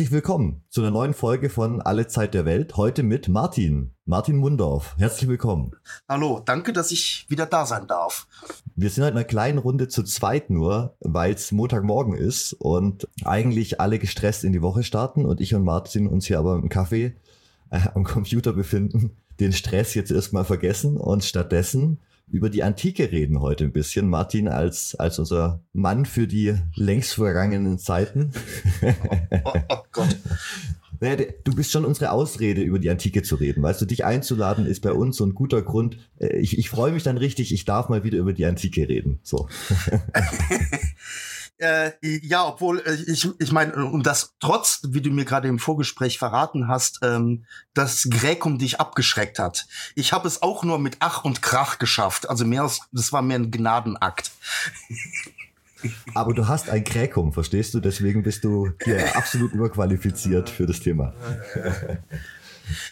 Herzlich willkommen zu einer neuen Folge von Alle Zeit der Welt. Heute mit Martin. Martin Mundorf. Herzlich willkommen. Hallo, danke, dass ich wieder da sein darf. Wir sind heute in einer kleinen Runde zu zweit nur, weil es Montagmorgen ist und eigentlich alle gestresst in die Woche starten und ich und Martin uns hier aber im Kaffee äh, am Computer befinden, den Stress jetzt erstmal vergessen und stattdessen über die Antike reden heute ein bisschen. Martin als, als unser Mann für die längst vergangenen Zeiten. Oh, oh, oh Gott. Naja, du bist schon unsere Ausrede, über die Antike zu reden. Weißt du, dich einzuladen ist bei uns so ein guter Grund. Äh, ich, ich freue mich dann richtig, ich darf mal wieder über die Antike reden. So. Äh, ja, obwohl äh, ich, ich meine, und das trotz, wie du mir gerade im Vorgespräch verraten hast, ähm, dass Gräkum dich abgeschreckt hat. Ich habe es auch nur mit Ach und Krach geschafft. Also mehr als, das war mehr ein Gnadenakt. Aber du hast ein Gräkum, verstehst du? Deswegen bist du hier absolut überqualifiziert für das Thema.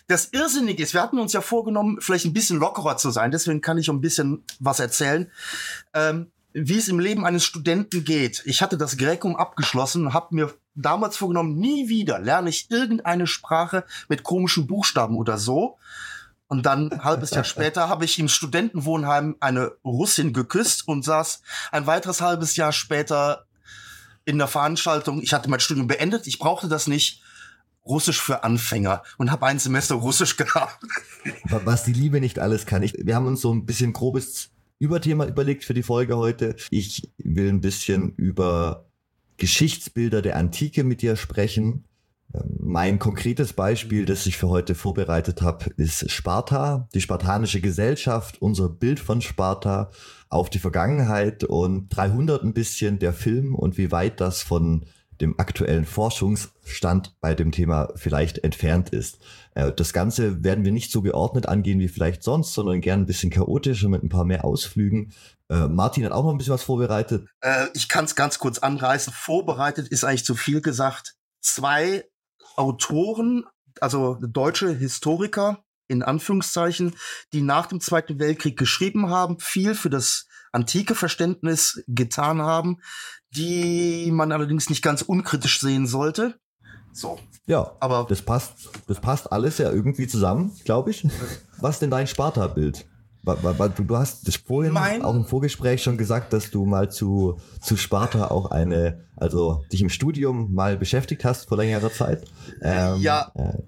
Das Irrsinnige ist, wir hatten uns ja vorgenommen, vielleicht ein bisschen lockerer zu sein, deswegen kann ich ein bisschen was erzählen. Ähm, wie es im Leben eines Studenten geht. Ich hatte das Gräkum abgeschlossen und habe mir damals vorgenommen, nie wieder lerne ich irgendeine Sprache mit komischen Buchstaben oder so. Und dann ein halbes Jahr später habe ich im Studentenwohnheim eine Russin geküsst und saß ein weiteres halbes Jahr später in der Veranstaltung. Ich hatte mein Studium beendet, ich brauchte das nicht. Russisch für Anfänger und habe ein Semester Russisch gehabt. Was die Liebe nicht alles kann. Ich, wir haben uns so ein bisschen grobes Überthema überlegt für die Folge heute. Ich will ein bisschen über Geschichtsbilder der Antike mit dir sprechen. Ähm, mein konkretes Beispiel, das ich für heute vorbereitet habe, ist Sparta, die spartanische Gesellschaft, unser Bild von Sparta auf die Vergangenheit und 300 ein bisschen der Film und wie weit das von dem aktuellen Forschungsstand bei dem Thema vielleicht entfernt ist. Äh, das Ganze werden wir nicht so geordnet angehen wie vielleicht sonst, sondern gern ein bisschen chaotischer mit ein paar mehr Ausflügen. Äh, Martin hat auch noch ein bisschen was vorbereitet. Äh, ich kann es ganz kurz anreißen. Vorbereitet ist eigentlich zu viel gesagt. Zwei Autoren, also deutsche Historiker, in Anführungszeichen, die nach dem Zweiten Weltkrieg geschrieben haben, viel für das antike Verständnis getan haben, die man allerdings nicht ganz unkritisch sehen sollte. So. Ja, aber das passt, das passt alles ja irgendwie zusammen, glaube ich. Was denn dein Sparta-Bild? Du hast das vorhin mein auch im Vorgespräch schon gesagt, dass du mal zu, zu Sparta auch eine, also dich im Studium mal beschäftigt hast vor längerer Zeit. Ähm, ja. Äh,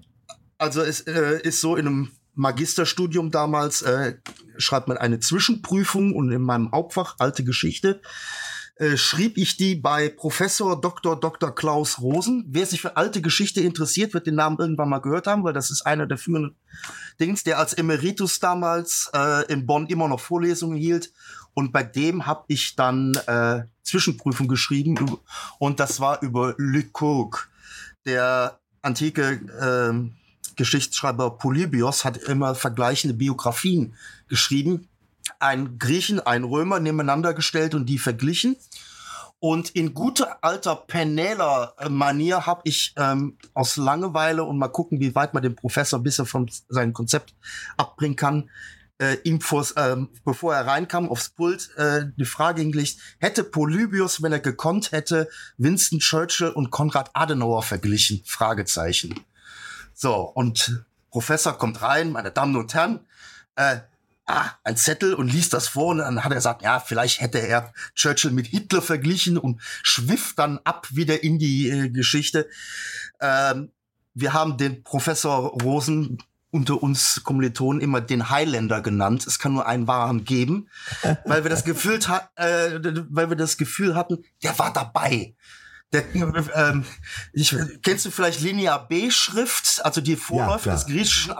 also es äh, ist so in einem Magisterstudium damals äh, schreibt man eine Zwischenprüfung und in meinem Hauptfach alte Geschichte äh, schrieb ich die bei Professor Dr. Dr. Klaus Rosen. Wer sich für alte Geschichte interessiert, wird den Namen irgendwann mal gehört haben, weil das ist einer der führenden Dings, der als Emeritus damals äh, in Bonn immer noch Vorlesungen hielt. Und bei dem habe ich dann äh, Zwischenprüfung geschrieben und das war über Lykurg. Der antike äh, Geschichtsschreiber Polybios hat immer vergleichende Biografien geschrieben ein Griechen, ein Römer nebeneinander gestellt und die verglichen. Und in guter alter Penela-Manier habe ich ähm, aus Langeweile und mal gucken, wie weit man den Professor ein bisschen von seinem Konzept abbringen kann, äh, ihm vors, äh, bevor er reinkam aufs Pult, äh, die Frage hingelegt, hätte Polybius, wenn er gekonnt hätte, Winston Churchill und Konrad Adenauer verglichen? Fragezeichen. So, und Professor kommt rein, meine Damen und Herren, äh, ah, ein Zettel und liest das vor und dann hat er gesagt, ja, vielleicht hätte er Churchill mit Hitler verglichen und schwifft dann ab wieder in die äh, Geschichte. Ähm, wir haben den Professor Rosen unter uns Kommilitonen immer den Highlander genannt. Es kann nur einen wahren geben, weil wir das Gefühl, äh, weil wir das Gefühl hatten, der war dabei. Der, ähm, ich, kennst du vielleicht Linia B-Schrift, also die Vorläufe ja, des Griechischen?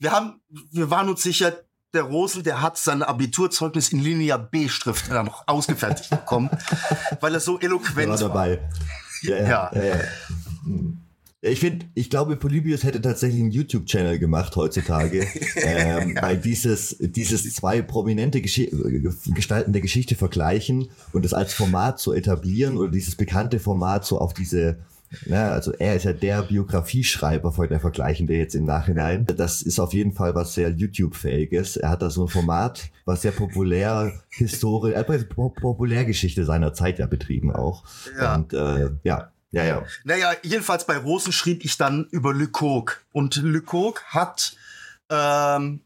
Wir haben, wir waren uns sicher, der Rosel, der hat sein Abiturzeugnis in Linia B-Schrift noch ausgefertigt bekommen, weil er so eloquent war. dabei. Ja, ja. ja. ja, ja. Ich finde, ich glaube, Polybius hätte tatsächlich einen YouTube-Channel gemacht heutzutage, ähm, weil dieses, dieses zwei prominente Gesch Gestalten der Geschichte vergleichen und es als Format zu etablieren oder dieses bekannte Format so auf diese ja, also er ist ja der Biografieschreiber von der Vergleichende jetzt im Nachhinein. Das ist auf jeden Fall was sehr YouTube-fähiges. Er hat da so ein Format, was sehr populär, historisch, äh, Populärgeschichte seiner Zeit ja betrieben auch. Ja. Und äh, ja, Ja, ja. Naja, jedenfalls bei Rosen schrieb ich dann über Lecoq. Und Lecoq hat, ähm,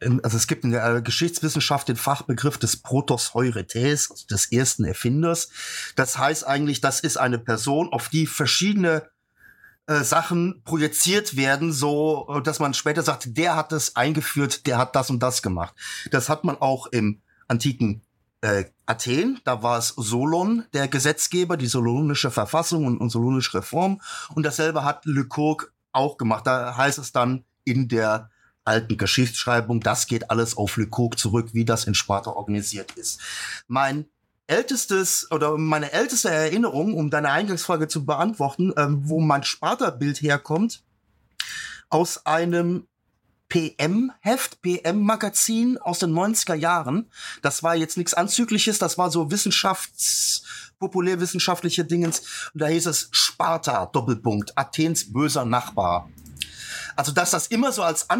also es gibt in der Geschichtswissenschaft den Fachbegriff des Protos Heurites, des ersten Erfinders. Das heißt eigentlich, das ist eine Person, auf die verschiedene äh, Sachen projiziert werden, so äh, dass man später sagt, der hat das eingeführt, der hat das und das gemacht. Das hat man auch im antiken äh, Athen, da war es Solon, der Gesetzgeber, die solonische Verfassung und, und solonische Reform. Und dasselbe hat Lecoq auch gemacht. Da heißt es dann in der alten Geschichtsschreibung, das geht alles auf Lecoq zurück, wie das in Sparta organisiert ist. Mein ältestes oder meine älteste Erinnerung, um deine Eingangsfrage zu beantworten, ähm, wo mein Sparta-Bild herkommt, aus einem PM-Heft, PM-Magazin aus den 90er Jahren. Das war jetzt nichts Anzügliches, das war so Wissenschafts-, populärwissenschaftliche Dingens. Und da hieß es Sparta, Doppelpunkt, Athens böser Nachbar. Also, dass das immer so als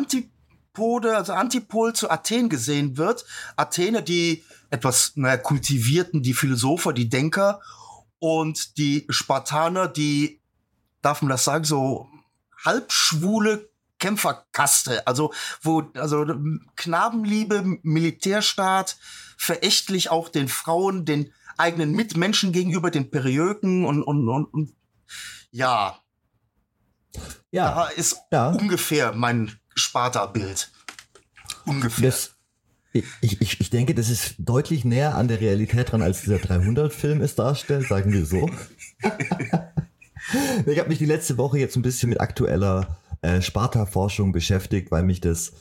Antipode, also Antipol zu Athen gesehen wird. Athene, die etwas naja, kultivierten, die Philosopher, die Denker und die Spartaner, die, darf man das sagen, so halbschwule Kämpferkaste, also wo also Knabenliebe, Militärstaat, verächtlich auch den Frauen, den eigenen Mitmenschen gegenüber, den Periöken und und und, und ja. Ja. Da ist ja. ungefähr mein Sparta-Bild. Ungefähr. Das, ich, ich, ich denke, das ist deutlich näher an der Realität dran, als dieser 300-Film es darstellt, sagen wir so. ich habe mich die letzte Woche jetzt ein bisschen mit aktueller äh, Sparta-Forschung beschäftigt, weil mich das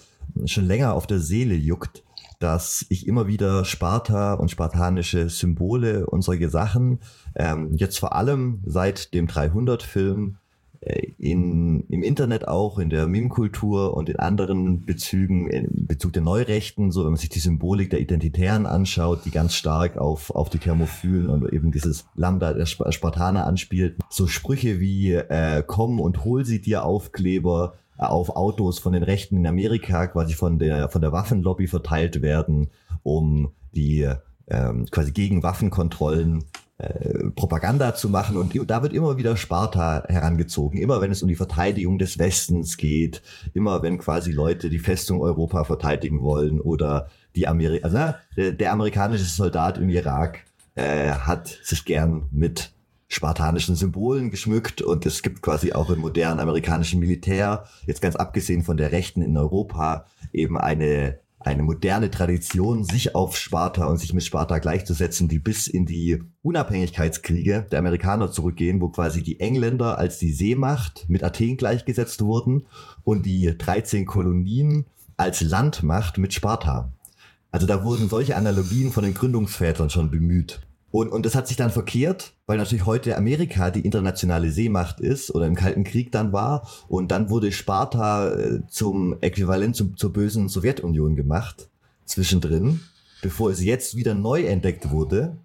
schon länger auf der Seele juckt, dass ich immer wieder Sparta und spartanische Symbole und solche Sachen, ähm, jetzt vor allem seit dem 300-Film, äh, in, im Internet auch, in der Meme-Kultur und in anderen Bezügen, in Bezug der Neurechten, so wenn man sich die Symbolik der Identitären anschaut, die ganz stark auf, auf die Thermophilen und eben dieses Lambda der Spartaner anspielt, so Sprüche wie äh, komm und hol sie dir Aufkleber äh, auf Autos von den Rechten in Amerika quasi von der, von der Waffenlobby verteilt werden, um die ähm, quasi gegen Waffenkontrollen äh, Propaganda zu machen. Und da wird immer wieder Sparta herangezogen, immer wenn es um die Verteidigung des Westens geht, immer wenn quasi Leute die Festung Europa verteidigen wollen oder die Ameri also, der, der amerikanische Soldat im Irak äh, hat sich gern mit spartanischen Symbolen geschmückt. Und es gibt quasi auch im modernen amerikanischen Militär, jetzt ganz abgesehen von der Rechten in Europa, eben eine eine moderne Tradition, sich auf Sparta und sich mit Sparta gleichzusetzen, die bis in die Unabhängigkeitskriege der Amerikaner zurückgehen, wo quasi die Engländer als die Seemacht mit Athen gleichgesetzt wurden und die 13 Kolonien als Landmacht mit Sparta. Also da wurden solche Analogien von den Gründungsvätern schon bemüht. Und, und das hat sich dann verkehrt, weil natürlich heute Amerika die internationale Seemacht ist oder im Kalten Krieg dann war. Und dann wurde Sparta äh, zum Äquivalent zum, zur bösen Sowjetunion gemacht, zwischendrin, bevor es jetzt wieder neu entdeckt wurde.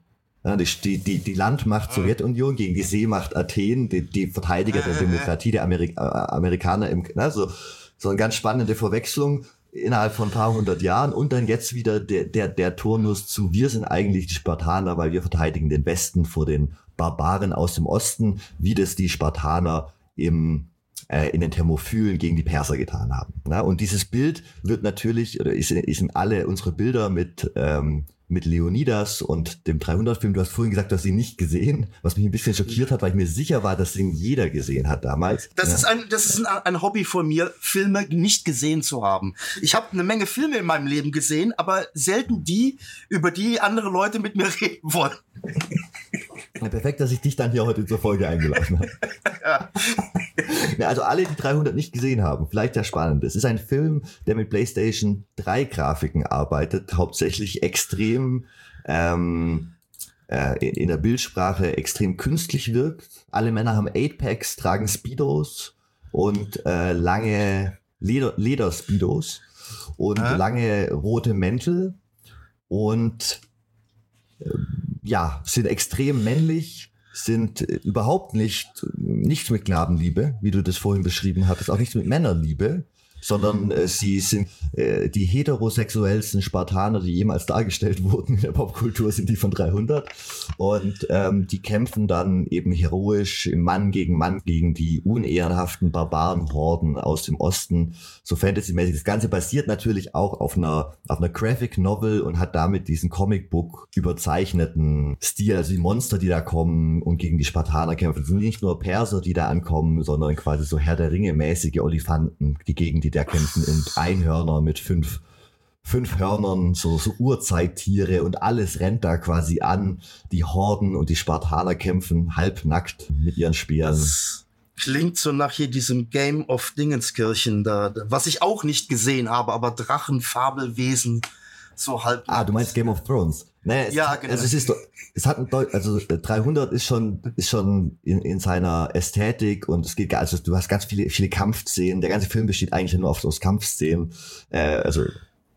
Ja, die, die, die Landmacht Sowjetunion gegen die Seemacht Athen, die, die Verteidiger der Demokratie der Amerik äh, Amerikaner im, also so eine ganz spannende Verwechslung innerhalb von ein paar hundert Jahren und dann jetzt wieder der, der, der Turnus zu, wir sind eigentlich die Spartaner, weil wir verteidigen den Westen vor den Barbaren aus dem Osten, wie das die Spartaner im äh, in den Thermophylen gegen die Perser getan haben. Und dieses Bild wird natürlich, oder ist, ist in alle unsere Bilder mit ähm, mit Leonidas und dem 300-Film. Du hast vorhin gesagt, du hast ihn nicht gesehen, was mich ein bisschen schockiert hat, weil ich mir sicher war, dass ihn jeder gesehen hat damals. Das ja. ist ein, das ist ein, ein, Hobby von mir, Filme nicht gesehen zu haben. Ich habe eine Menge Filme in meinem Leben gesehen, aber selten die, über die andere Leute mit mir reden wollen. Ja, perfekt, dass ich dich dann hier heute zur Folge eingeladen habe. ja. ja. also alle, die 300 nicht gesehen haben, vielleicht ja spannend. Es ist ein Film, der mit PlayStation 3 Grafiken arbeitet, hauptsächlich extrem ähm, äh, in der Bildsprache extrem künstlich wirkt. Alle Männer haben 8-Packs, tragen Speedos und äh, lange Leder, Leder-Speedos und ja. lange rote Mäntel und ja, sind extrem männlich, sind äh, überhaupt nicht, nichts mit Knabenliebe, wie du das vorhin beschrieben hattest, auch nichts mit Männerliebe. Sondern äh, sie sind äh, die heterosexuellsten Spartaner, die jemals dargestellt wurden in der Popkultur, sind die von 300. Und ähm, die kämpfen dann eben heroisch im Mann gegen Mann gegen die unehrenhaften Barbarenhorden aus dem Osten, so fantasymäßig. Das Ganze basiert natürlich auch auf einer, auf einer Graphic Novel und hat damit diesen Comicbook überzeichneten Stil. Also die Monster, die da kommen und gegen die Spartaner kämpfen, sind nicht nur Perser, die da ankommen, sondern quasi so Herr der Ringe mäßige Olifanten, die gegen die da kämpfen und Einhörner mit fünf fünf Hörnern, so, so Urzeittiere und alles rennt da quasi an. Die Horden und die Spartaner kämpfen halbnackt mit ihren Speeren. Das klingt so nach hier diesem Game of Dingenskirchen da, was ich auch nicht gesehen habe, aber Drachen, Fabelwesen, so halb. Ah, du meinst Game of Thrones? Naja, es, ja, genau. Also es ist, es hat ein Deut also 300 ist schon, ist schon in, in seiner Ästhetik und es geht, also du hast ganz viele, viele Kampfszenen. Der ganze Film besteht eigentlich nur auf aus Kampfszenen. Äh, also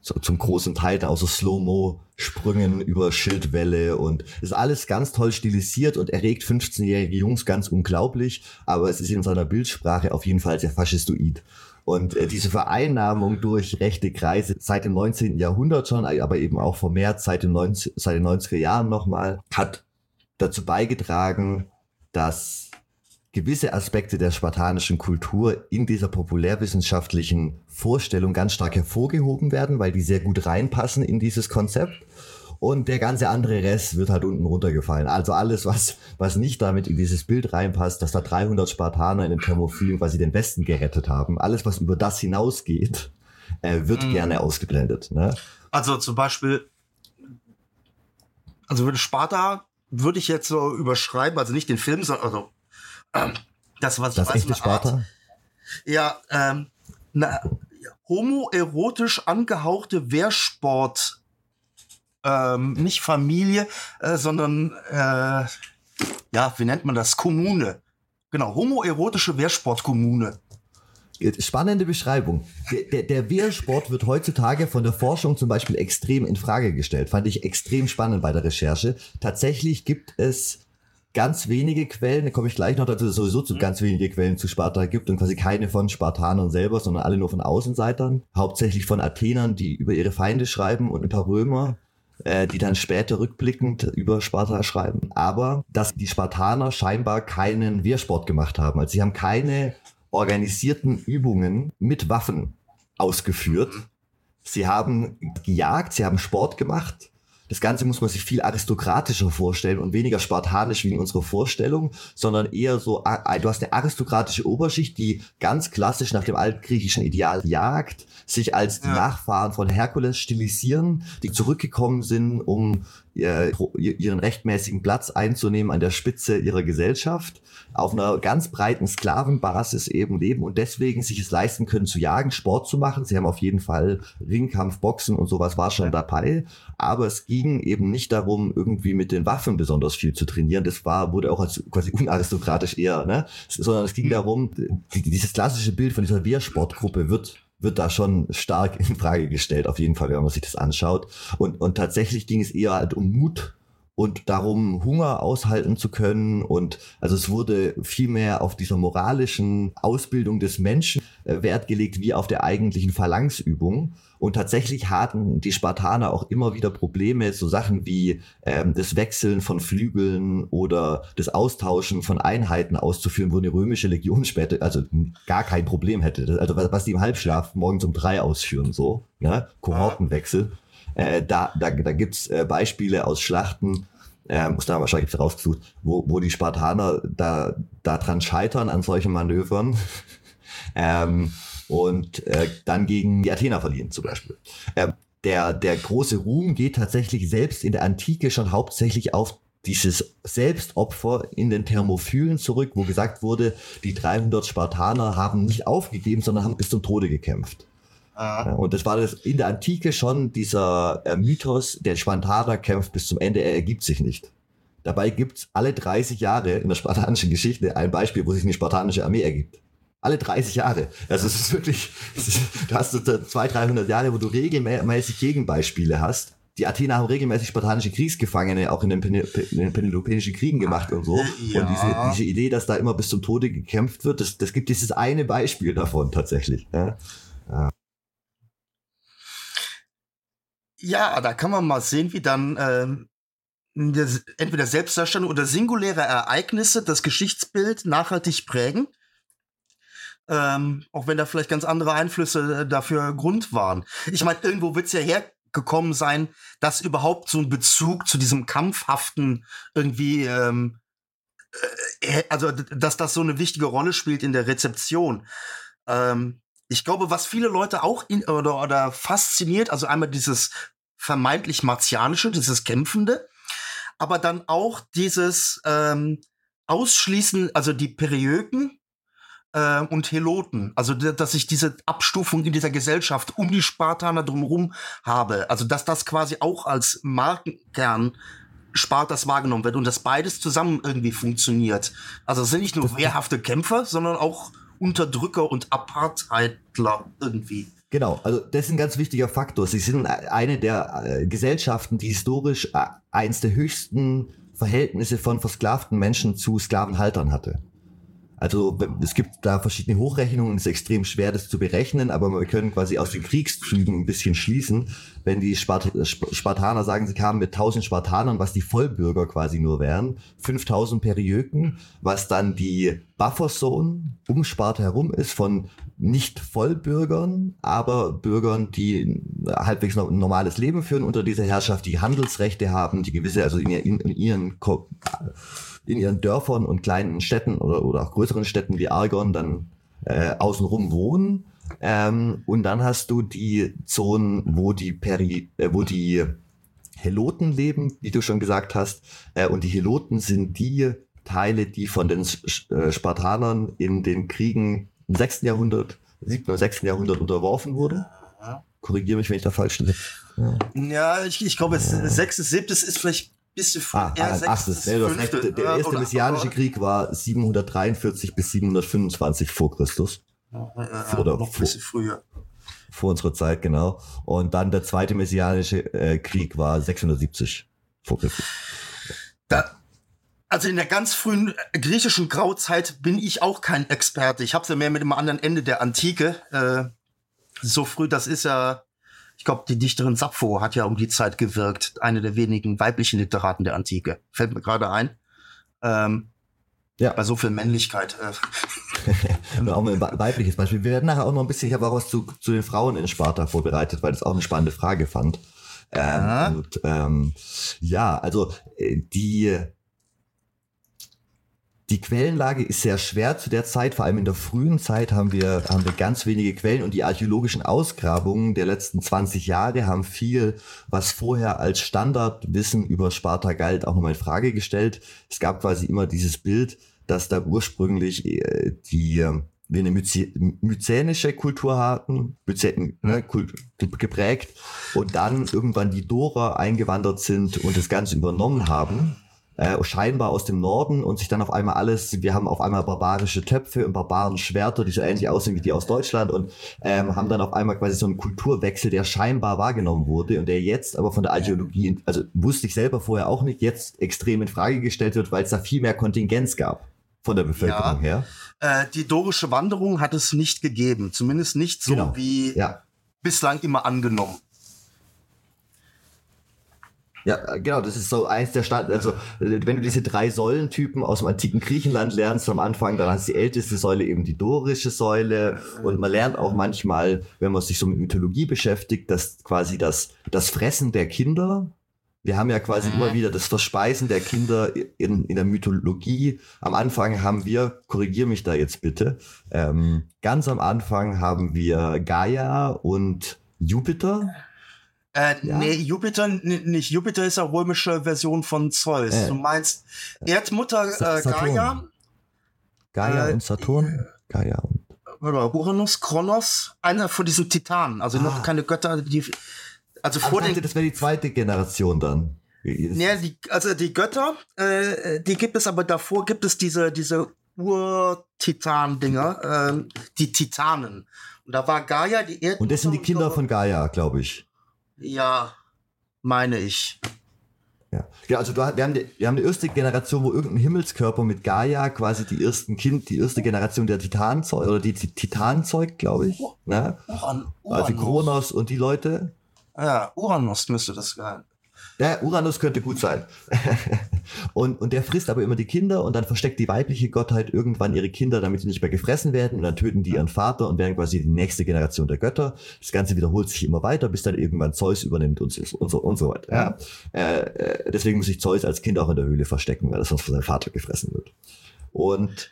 so zum großen Teil außer Slow-Mo-Sprüngen über Schildwelle und ist alles ganz toll stilisiert und erregt 15-jährige Jungs ganz unglaublich, aber es ist in seiner Bildsprache auf jeden Fall sehr faschistoid. Und äh, diese Vereinnahmung durch rechte Kreise seit dem 19. Jahrhundert schon, aber eben auch vermehrt seit den, 90, seit den 90er Jahren nochmal, hat dazu beigetragen, dass gewisse Aspekte der spartanischen Kultur in dieser populärwissenschaftlichen Vorstellung ganz stark hervorgehoben werden, weil die sehr gut reinpassen in dieses Konzept. Und der ganze andere Rest wird halt unten runtergefallen. Also alles, was, was nicht damit in dieses Bild reinpasst, dass da 300 Spartaner in den Thermophilen quasi den Westen gerettet haben. Alles, was über das hinausgeht, äh, wird mm. gerne ausgeblendet. Ne? Also zum Beispiel, also Sparta würde ich jetzt so überschreiben, also nicht den Film, sondern also das, was das ich weiß, echte Sparta? Art, ja, ähm, na, homoerotisch angehauchte Wehrsport, ähm, nicht Familie, äh, sondern, äh, ja, wie nennt man das? Kommune. Genau, homoerotische Wehrsportkommune. Spannende Beschreibung. Der, der, der Wehrsport wird heutzutage von der Forschung zum Beispiel extrem in Frage gestellt. Fand ich extrem spannend bei der Recherche. Tatsächlich gibt es ganz wenige Quellen, da komme ich gleich noch dazu, dass es sowieso zu mhm. ganz wenige Quellen zu Sparta gibt und quasi keine von Spartanern selber, sondern alle nur von Außenseitern. Hauptsächlich von Athenern, die über ihre Feinde schreiben und ein paar Römer, äh, die dann später rückblickend über Sparta schreiben. Aber dass die Spartaner scheinbar keinen Wehrsport gemacht haben. Also sie haben keine organisierten Übungen mit Waffen ausgeführt. Mhm. Sie haben gejagt, sie haben Sport gemacht das Ganze muss man sich viel aristokratischer vorstellen und weniger spartanisch wie in unserer Vorstellung, sondern eher so, du hast eine aristokratische Oberschicht, die ganz klassisch nach dem altgriechischen Ideal jagt, sich als die Nachfahren von Herkules stilisieren, die zurückgekommen sind, um ihren rechtmäßigen Platz einzunehmen an der Spitze ihrer Gesellschaft, auf einer ganz breiten Sklavenbasis eben leben und deswegen sich es leisten können zu jagen, Sport zu machen. Sie haben auf jeden Fall Ringkampf, Boxen und sowas war schon dabei, aber es ging eben nicht darum, irgendwie mit den Waffen besonders viel zu trainieren. Das war, wurde auch als quasi unaristokratisch eher, ne? Sondern es ging hm. darum, dieses klassische Bild von dieser Wehrsportgruppe wird wird da schon stark in Frage gestellt, auf jeden Fall, wenn man sich das anschaut. Und, und tatsächlich ging es eher halt um Mut und darum, Hunger aushalten zu können. Und also es wurde viel mehr auf dieser moralischen Ausbildung des Menschen äh, Wert gelegt, wie auf der eigentlichen Phalanxübung. Und tatsächlich hatten die Spartaner auch immer wieder Probleme, so Sachen wie ähm, das Wechseln von Flügeln oder das Austauschen von Einheiten auszuführen, wo eine römische Legion später also gar kein Problem hätte. Also was die im Halbschlaf morgens um drei ausführen, so, ja, Kohortenwechsel. Äh, da da, da gibt's äh, Beispiele aus Schlachten, äh, muss da wahrscheinlich rausgesucht, wo, wo die Spartaner da, da dran scheitern an solchen Manövern. ähm, und äh, dann gegen die Athener verlieren zum Beispiel. Äh, der, der große Ruhm geht tatsächlich selbst in der Antike schon hauptsächlich auf dieses Selbstopfer in den Thermophylen zurück, wo gesagt wurde, die 300 Spartaner haben nicht aufgegeben, sondern haben bis zum Tode gekämpft. Ah. Und das war das in der Antike schon dieser äh, Mythos, der Spartaner kämpft bis zum Ende, er ergibt sich nicht. Dabei gibt's alle 30 Jahre in der spartanischen Geschichte ein Beispiel, wo sich eine spartanische Armee ergibt. Alle 30 Jahre. Also es ist wirklich, du hast so 200, 300 Jahre, wo du regelmäßig Gegenbeispiele hast. Die Athener haben regelmäßig spartanische Kriegsgefangene auch in den, Pen Penelopenischen Kriegen gemacht und so. Ja. Und diese, diese Idee, dass da immer bis zum Tode gekämpft wird, das, das gibt dieses eine Beispiel davon tatsächlich. Ja. Ja. ja, da kann man mal sehen, wie dann ähm, entweder Selbstdarstellung oder singuläre Ereignisse das Geschichtsbild nachhaltig prägen. Ähm, auch wenn da vielleicht ganz andere Einflüsse äh, dafür Grund waren. Ich meine, irgendwo wird es ja hergekommen sein, dass überhaupt so ein Bezug zu diesem kampfhaften irgendwie, ähm, äh, also dass das so eine wichtige Rolle spielt in der Rezeption. Ähm, ich glaube, was viele Leute auch in, oder, oder fasziniert, also einmal dieses vermeintlich martianische, dieses Kämpfende, aber dann auch dieses ähm, Ausschließen, also die Periöken äh, und Heloten, also dass ich diese Abstufung in dieser Gesellschaft um die Spartaner drumherum habe, also dass das quasi auch als Markenkern Spartas wahrgenommen wird und dass beides zusammen irgendwie funktioniert. Also es sind nicht nur wehrhafte Kämpfer, sondern auch Unterdrücker und Apartheidler irgendwie. Genau, also das ist ein ganz wichtiger Faktor. Sie sind eine der äh, Gesellschaften, die historisch äh, eins der höchsten Verhältnisse von versklavten Menschen zu Sklavenhaltern hatte. Also es gibt da verschiedene Hochrechnungen, es ist extrem schwer, das zu berechnen, aber wir können quasi aus den Kriegszügen ein bisschen schließen, wenn die Spart Spartaner sagen, sie kamen mit 1000 Spartanern, was die Vollbürger quasi nur wären, 5000 Periöken, was dann die Bufferzone um Sparta herum ist von nicht Vollbürgern, aber Bürgern, die halbwegs ein normales Leben führen unter dieser Herrschaft, die Handelsrechte haben, die gewisse, also in, in, in ihren in ihren Dörfern und kleinen Städten oder, oder auch größeren Städten wie Argon dann äh, außenrum wohnen. Ähm, und dann hast du die Zonen, wo die Peri, äh, wo die Heloten leben, wie du schon gesagt hast. Äh, und die Heloten sind die Teile, die von den äh, Spartanern in den Kriegen im 6. Jahrhundert, 7. oder 6. Jahrhundert unterworfen wurden. Korrigiere mich, wenn ich da falsch bin. Ja, ja ich, ich glaube, ja. 6. 7. ist vielleicht bisschen früh. Ah, eher ah, achtes, nee, fünfte, der erste messianische Krieg war 743 bis 725 vor Christus. Ja, ja, oder noch ein bisschen früher. Vor unserer Zeit, genau. Und dann der zweite messianische äh, Krieg war 670 vor Christus. Da, also in der ganz frühen griechischen Grauzeit bin ich auch kein Experte. Ich habe es ja mehr mit dem anderen Ende der Antike. Äh, so früh, das ist ja ich glaube, die Dichterin Sappho hat ja um die Zeit gewirkt, eine der wenigen weiblichen Literaten der Antike. Fällt mir gerade ein. Ähm, ja. Bei so viel Männlichkeit. Äh. auch ein weibliches Beispiel. Wir werden nachher auch noch ein bisschen, ich habe auch was zu, zu den Frauen in Sparta vorbereitet, weil das auch eine spannende Frage fand. Ähm, ja. Und, ähm, ja, also äh, die die Quellenlage ist sehr schwer zu der Zeit, vor allem in der frühen Zeit haben wir, haben wir ganz wenige Quellen und die archäologischen Ausgrabungen der letzten 20 Jahre haben viel, was vorher als Standardwissen über Sparta galt, auch nochmal in Frage gestellt. Es gab quasi immer dieses Bild, dass da ursprünglich äh, die wir eine myzänische Kultur hatten, Myzen, ne, geprägt, und dann irgendwann die Dora eingewandert sind und das Ganze übernommen haben äh, scheinbar aus dem Norden und sich dann auf einmal alles, wir haben auf einmal barbarische Töpfe und barbaren Schwerter, die so ähnlich aussehen wie die aus Deutschland und ähm, haben dann auf einmal quasi so einen Kulturwechsel, der scheinbar wahrgenommen wurde und der jetzt aber von der Archäologie, also wusste ich selber vorher auch nicht, jetzt extrem in Frage gestellt wird, weil es da viel mehr Kontingenz gab von der Bevölkerung ja, her. Äh, die dorische Wanderung hat es nicht gegeben, zumindest nicht so genau. wie ja. bislang immer angenommen. Ja, genau, das ist so eins der Stand, also wenn du diese drei Säulentypen aus dem antiken Griechenland lernst am Anfang, dann hast du die älteste Säule eben die dorische Säule und man lernt auch manchmal, wenn man sich so mit Mythologie beschäftigt, dass quasi das, das Fressen der Kinder, wir haben ja quasi mhm. immer wieder das Verspeisen der Kinder in, in der Mythologie. Am Anfang haben wir, korrigier mich da jetzt bitte, ähm, ganz am Anfang haben wir Gaia und Jupiter äh, ja? Nee, Jupiter, nicht Jupiter ist eine römische Version von Zeus. Äh. Du meinst Erdmutter äh, Gaia. Gaia äh, und Saturn? Gaia und. Oder Uranus, Kronos, einer von diesen Titanen. Also ah. noch keine Götter, die. Also vor den. Das wäre die zweite Generation dann. Ja, die, also die Götter, äh, die gibt es, aber davor gibt es diese, diese Ur-Titan-Dinger, äh, die Titanen. Und da war Gaia die Erdmutter. Und das sind die Kinder von Gaia, glaube ich. Ja, meine ich. Ja, ja also wir, haben die, wir haben die erste Generation, wo irgendein Himmelskörper mit Gaia quasi die ersten Kind, die erste Generation der Titanzeug oder die Titanzeug, glaube ich. Ne? Uran, Uranus. Also Kronos und die Leute. Ja, Uranus müsste das sein. Ja, Uranus könnte gut sein. und, und der frisst aber immer die Kinder und dann versteckt die weibliche Gottheit irgendwann ihre Kinder, damit sie nicht mehr gefressen werden und dann töten die ihren Vater und werden quasi die nächste Generation der Götter. Das Ganze wiederholt sich immer weiter, bis dann irgendwann Zeus übernimmt und, und, so, und so weiter. Ja. Äh, äh, deswegen muss sich Zeus als Kind auch in der Höhle verstecken, weil er sonst von seinem Vater gefressen wird. Und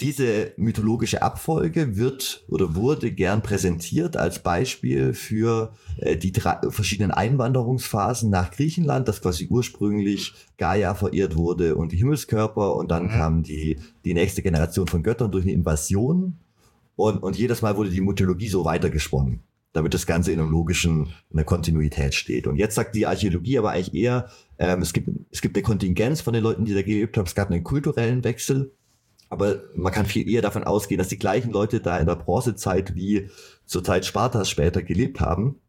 diese mythologische Abfolge wird oder wurde gern präsentiert als Beispiel für äh, die drei verschiedenen Einwanderungsphasen nach Griechenland, dass quasi ursprünglich Gaia verehrt wurde und die Himmelskörper und dann mhm. kam die, die nächste Generation von Göttern durch eine Invasion und, und jedes Mal wurde die Mythologie so weitergesponnen damit das Ganze in einem logischen, in einer Kontinuität steht. Und jetzt sagt die Archäologie aber eigentlich eher, ähm, es, gibt, es gibt eine Kontingenz von den Leuten, die da gelebt haben, es gab einen kulturellen Wechsel aber man kann viel eher davon ausgehen, dass die gleichen Leute da in der Bronzezeit wie zur Zeit Spartas später gelebt haben,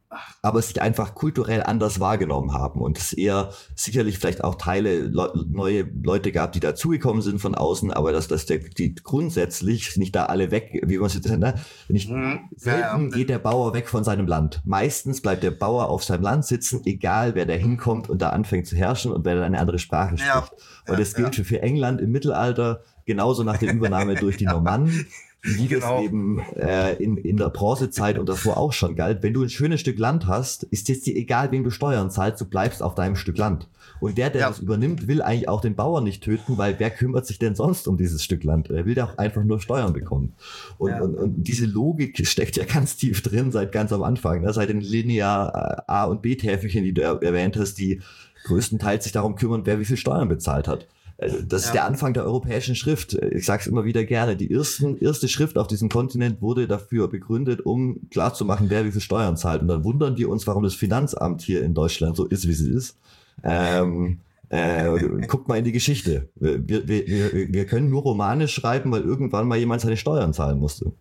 aber sich einfach kulturell anders wahrgenommen haben und es eher sicherlich vielleicht auch Teile le neue Leute gab, die dazugekommen sind von außen, aber dass das der, die grundsätzlich nicht da alle weg, wie man es jetzt ne? nicht mhm. selten geht der Bauer weg von seinem Land. Meistens bleibt der Bauer auf seinem Land sitzen, egal wer da hinkommt und da anfängt zu herrschen und wer dann eine andere Sprache spricht. Ja. Und das gilt ja. für England im Mittelalter genauso nach der Übernahme durch die Normannen, wie genau. das eben äh, in, in der Bronzezeit und davor auch schon galt. Wenn du ein schönes Stück Land hast, ist jetzt dir egal, wem du Steuern zahlst, du bleibst auf deinem Stück Land. Und der, der ja. das übernimmt, will eigentlich auch den Bauern nicht töten, weil wer kümmert sich denn sonst um dieses Stück Land? Er will ja auch einfach nur Steuern bekommen. Und, ja. und, und diese Logik steckt ja ganz tief drin seit ganz am Anfang, ne? seit den linear A- und B-Täfelchen, die du erwähnt hast, die größtenteils sich darum kümmern, wer wie viel Steuern bezahlt hat. Also, das ja. ist der Anfang der europäischen Schrift. Ich sage es immer wieder gerne. Die ersten, erste Schrift auf diesem Kontinent wurde dafür begründet, um klarzumachen, wer wie viel Steuern zahlt. Und dann wundern wir uns, warum das Finanzamt hier in Deutschland so ist, wie es ist. Ähm, äh, guckt mal in die Geschichte. Wir, wir, wir, wir können nur Romane schreiben, weil irgendwann mal jemand seine Steuern zahlen musste.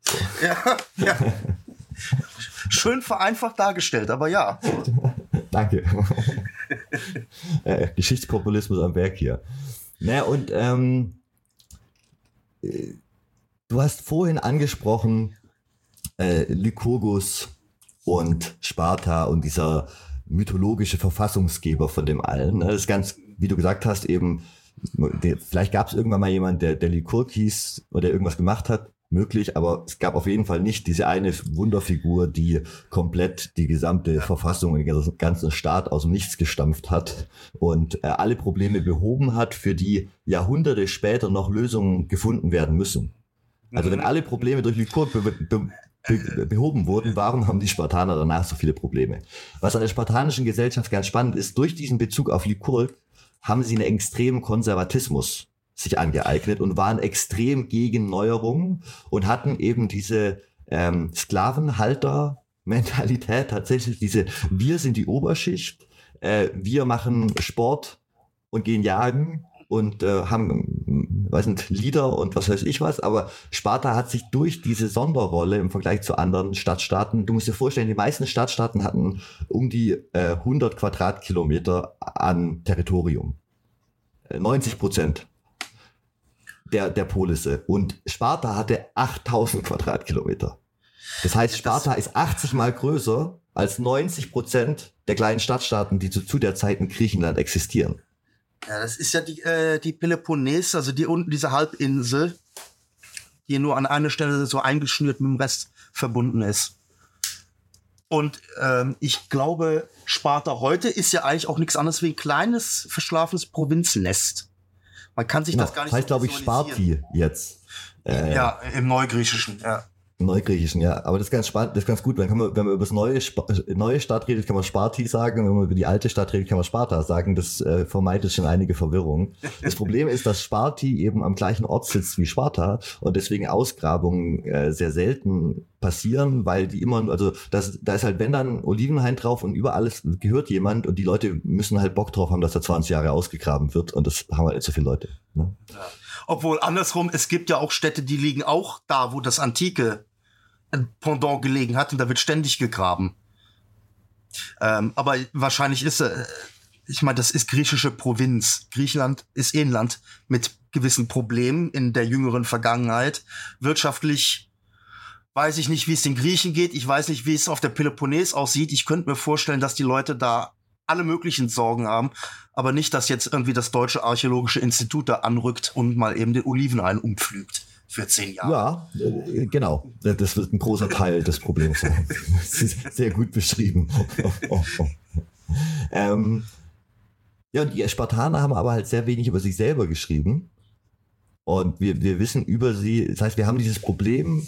So. Ja, ja. Schön vereinfacht dargestellt, aber ja. Danke. Geschichtspopulismus am Werk hier. Naja, und ähm, äh, du hast vorhin angesprochen, äh, Lykurgus und Sparta und dieser mythologische Verfassungsgeber von dem allen. Das ist ganz, wie du gesagt hast, eben, vielleicht gab es irgendwann mal jemand, der, der Lykurg hieß oder der irgendwas gemacht hat möglich, aber es gab auf jeden Fall nicht diese eine Wunderfigur, die komplett die gesamte Verfassung und den ganzen Staat aus dem Nichts gestampft hat und äh, alle Probleme behoben hat, für die Jahrhunderte später noch Lösungen gefunden werden müssen. Also wenn mhm. alle Probleme durch Lykur be be be behoben wurden, warum haben die Spartaner danach so viele Probleme? Was an der spartanischen Gesellschaft ganz spannend ist, durch diesen Bezug auf Lykurg haben sie einen extremen Konservatismus sich angeeignet und waren extrem gegen Neuerungen und hatten eben diese ähm, Sklavenhalter-Mentalität, tatsächlich diese, wir sind die Oberschicht, äh, wir machen Sport und gehen jagen und äh, haben, weiß nicht, Lieder und was weiß ich was, aber Sparta hat sich durch diese Sonderrolle im Vergleich zu anderen Stadtstaaten, du musst dir vorstellen, die meisten Stadtstaaten hatten um die äh, 100 Quadratkilometer an Territorium. 90 äh, Prozent der, der Polisse. Und Sparta hatte 8000 Quadratkilometer. Das heißt, Sparta das ist 80 mal größer als 90 Prozent der kleinen Stadtstaaten, die zu, zu der Zeit in Griechenland existieren. Ja, das ist ja die, äh, die Peloponnes, also die unten diese Halbinsel, die nur an einer Stelle so eingeschnürt mit dem Rest verbunden ist. Und ähm, ich glaube, Sparta heute ist ja eigentlich auch nichts anderes wie ein kleines, verschlafenes Provinznest. Man kann sich genau. das gar nicht heißt, so glaube ich, Sparti jetzt. Äh, ja, im Neugriechischen, ja. Neugriechischen, ja. Aber das ist ganz spannend, das ist ganz gut. Wenn, man, wenn man über das neue, neue Stadt redet, kann man Sparti sagen. Wenn man über die alte Stadt redet, kann man Sparta sagen. Das äh, vermeidet schon einige Verwirrungen. Das Problem ist, dass Sparti eben am gleichen Ort sitzt wie Sparta und deswegen Ausgrabungen äh, sehr selten passieren, weil die immer, also das, da ist halt, wenn dann Olivenhain drauf und über alles gehört jemand und die Leute müssen halt Bock drauf haben, dass da 20 Jahre ausgegraben wird und das haben halt nicht so viele Leute. Ne? Ja. Obwohl andersrum, es gibt ja auch Städte, die liegen auch da, wo das antike Pendant gelegen hat und da wird ständig gegraben. Ähm, aber wahrscheinlich ist, äh, ich meine, das ist griechische Provinz. Griechenland ist eh ein Land mit gewissen Problemen in der jüngeren Vergangenheit. Wirtschaftlich weiß ich nicht, wie es den Griechen geht. Ich weiß nicht, wie es auf der Peloponnes aussieht. Ich könnte mir vorstellen, dass die Leute da alle möglichen Sorgen haben, aber nicht, dass jetzt irgendwie das Deutsche Archäologische Institut da anrückt und mal eben den Olivenhain umpflügt für zehn Jahre. Ja, äh, genau. Das wird ein großer Teil des Problems sein. Sehr gut beschrieben. ähm, ja, und die Spartaner haben aber halt sehr wenig über sich selber geschrieben. Und wir, wir wissen über sie, das heißt, wir haben dieses Problem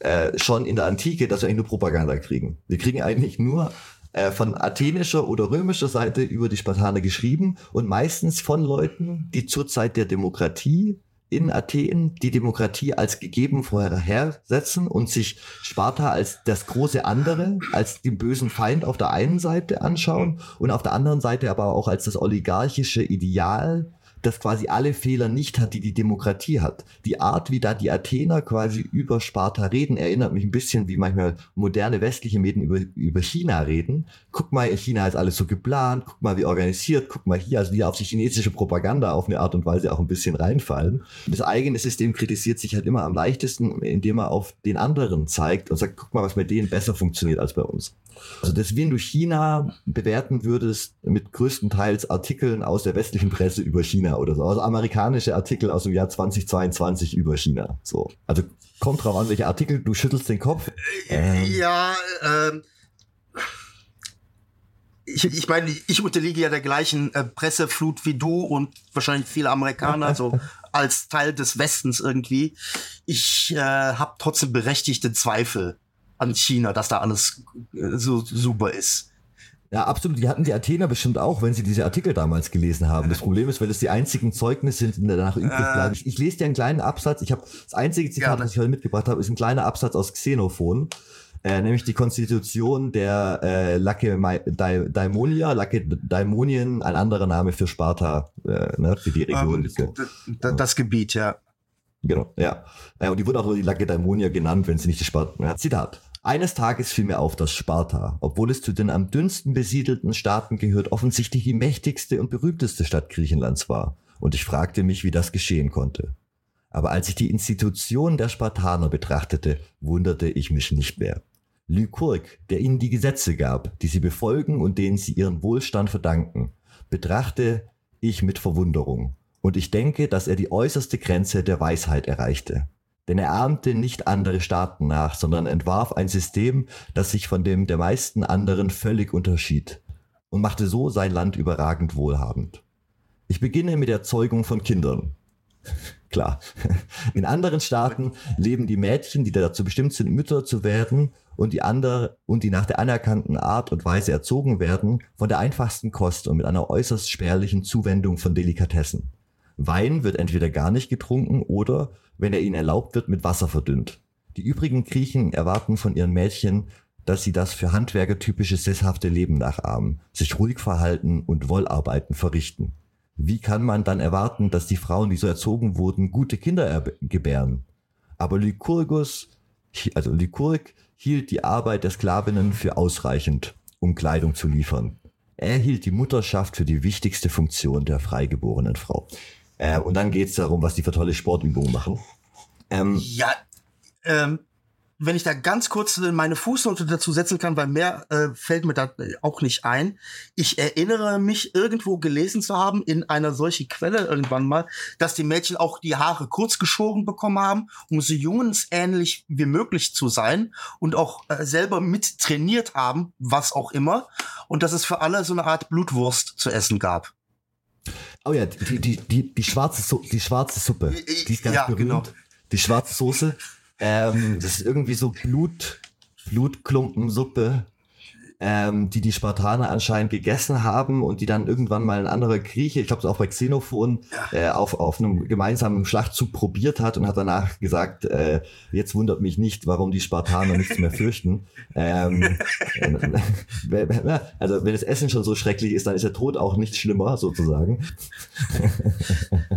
äh, schon in der Antike, dass wir eigentlich nur Propaganda kriegen. Wir kriegen eigentlich nur äh, von athenischer oder römischer Seite über die Spartaner geschrieben und meistens von Leuten, die zur Zeit der Demokratie in Athen die Demokratie als gegeben vorhersetzen und sich Sparta als das große andere, als den bösen Feind auf der einen Seite anschauen und auf der anderen Seite aber auch als das oligarchische Ideal das quasi alle Fehler nicht hat, die die Demokratie hat. Die Art, wie da die Athener quasi über Sparta reden, erinnert mich ein bisschen, wie manchmal moderne westliche Medien über, über China reden. Guck mal, in China ist alles so geplant, guck mal, wie organisiert, guck mal hier, also die auf die chinesische Propaganda auf eine Art und Weise auch ein bisschen reinfallen. Das eigene System kritisiert sich halt immer am leichtesten, indem er auf den anderen zeigt und sagt, guck mal, was mit denen besser funktioniert als bei uns. Also das, wenn du China bewerten würdest mit größtenteils Artikeln aus der westlichen Presse über China oder so, also amerikanische Artikel aus dem Jahr 2022 über China. So, also kommt drauf an, welche Artikel. Du schüttelst den Kopf. Ähm, ja. Ähm, ich, ich meine, ich unterliege ja der gleichen äh, Presseflut wie du und wahrscheinlich viele Amerikaner, so als Teil des Westens irgendwie. Ich äh, habe trotzdem berechtigte Zweifel an China, dass da alles äh, so super ist. Ja, absolut. Die hatten die Athener bestimmt auch, wenn sie diese Artikel damals gelesen haben. Das Problem ist, weil das die einzigen Zeugnisse sind, die danach übrig äh. bleiben. Ich, ich lese dir einen kleinen Absatz. Ich habe das einzige Zitat, ja, was ich heute mitgebracht habe, ist ein kleiner Absatz aus Xenophon. Äh, nämlich die Konstitution der äh, Lakedaimonia, Lakedaimonien, ein anderer Name für Sparta, äh, ne, für die Region. Um, das Gebiet, ja. Genau, ja. Äh, und die wurde auch die Lakedaimonia genannt, wenn sie nicht die Sparta. Ja, Zitat. Eines Tages fiel mir auf, dass Sparta, obwohl es zu den am dünnsten besiedelten Staaten gehört, offensichtlich die mächtigste und berühmteste Stadt Griechenlands war. Und ich fragte mich, wie das geschehen konnte. Aber als ich die Institution der Spartaner betrachtete, wunderte ich mich nicht mehr. Lykurg, der ihnen die Gesetze gab, die sie befolgen und denen sie ihren Wohlstand verdanken, betrachte ich mit Verwunderung. Und ich denke, dass er die äußerste Grenze der Weisheit erreichte. Denn er ahmte nicht andere Staaten nach, sondern entwarf ein System, das sich von dem der meisten anderen völlig unterschied und machte so sein Land überragend wohlhabend. Ich beginne mit der Zeugung von Kindern. Klar. In anderen Staaten leben die Mädchen, die dazu bestimmt sind, Mütter zu werden, und die andere und die nach der anerkannten Art und Weise erzogen werden, von der einfachsten Kost und mit einer äußerst spärlichen Zuwendung von Delikatessen. Wein wird entweder gar nicht getrunken oder, wenn er ihnen erlaubt wird, mit Wasser verdünnt. Die übrigen Griechen erwarten von ihren Mädchen, dass sie das für Handwerker typische sesshafte Leben nachahmen, sich ruhig verhalten und Wollarbeiten verrichten. Wie kann man dann erwarten, dass die Frauen, die so erzogen wurden, gute Kinder gebären? Aber Lycurgus, also Lykurg, hielt die Arbeit der Sklavinnen für ausreichend, um Kleidung zu liefern. Er hielt die Mutterschaft für die wichtigste Funktion der freigeborenen Frau. Äh, und dann geht es darum, was die für tolle Sportübungen machen. Ähm, ja, ähm, wenn ich da ganz kurz meine Fußnote dazu setzen kann, weil mehr äh, fällt mir da auch nicht ein. Ich erinnere mich irgendwo gelesen zu haben in einer solchen Quelle irgendwann mal, dass die Mädchen auch die Haare kurz geschoren bekommen haben, um so jungensähnlich wie möglich zu sein und auch äh, selber mit trainiert haben, was auch immer. Und dass es für alle so eine Art Blutwurst zu essen gab. Oh ja, die, die, die, die, schwarze, Su die schwarze Suppe, die ist ganz ja, berühmt. Genau. Die schwarze Soße. Ähm, das ist irgendwie so Blut, Blutklumpensuppe ähm, die die Spartaner anscheinend gegessen haben und die dann irgendwann mal ein anderer Grieche, ich glaube auch bei Xenophon, äh, auf, auf einem gemeinsamen Schlachtzug probiert hat und hat danach gesagt, äh, jetzt wundert mich nicht, warum die Spartaner nichts mehr fürchten. Ähm, also wenn das Essen schon so schrecklich ist, dann ist der Tod auch nicht schlimmer, sozusagen.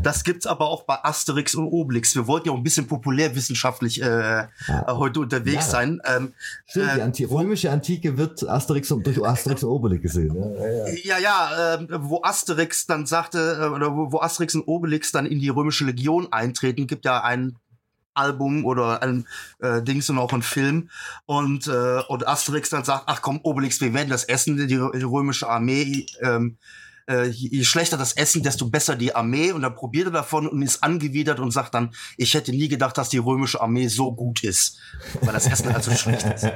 Das gibt's aber auch bei Asterix und Obelix. Wir wollten ja auch ein bisschen populärwissenschaftlich äh, ja. heute unterwegs ja. sein. Ähm, Stimmt, die äh, Anti römische Antike wird Asterix Asterix und durch Asterix und Obelix gesehen. Ja, ja, ja, ja äh, wo Asterix dann sagte, äh, oder wo, Asterix und Obelix dann in die römische Legion eintreten, gibt ja ein Album oder ein äh, Dings und auch ein Film und äh, und Asterix dann sagt, ach komm Obelix, wir werden das essen, die, die römische Armee ähm, äh, je schlechter das Essen, desto besser die Armee. Und dann probiert er davon und ist angewidert und sagt dann, ich hätte nie gedacht, dass die römische Armee so gut ist, weil das Essen halt so schlecht ist.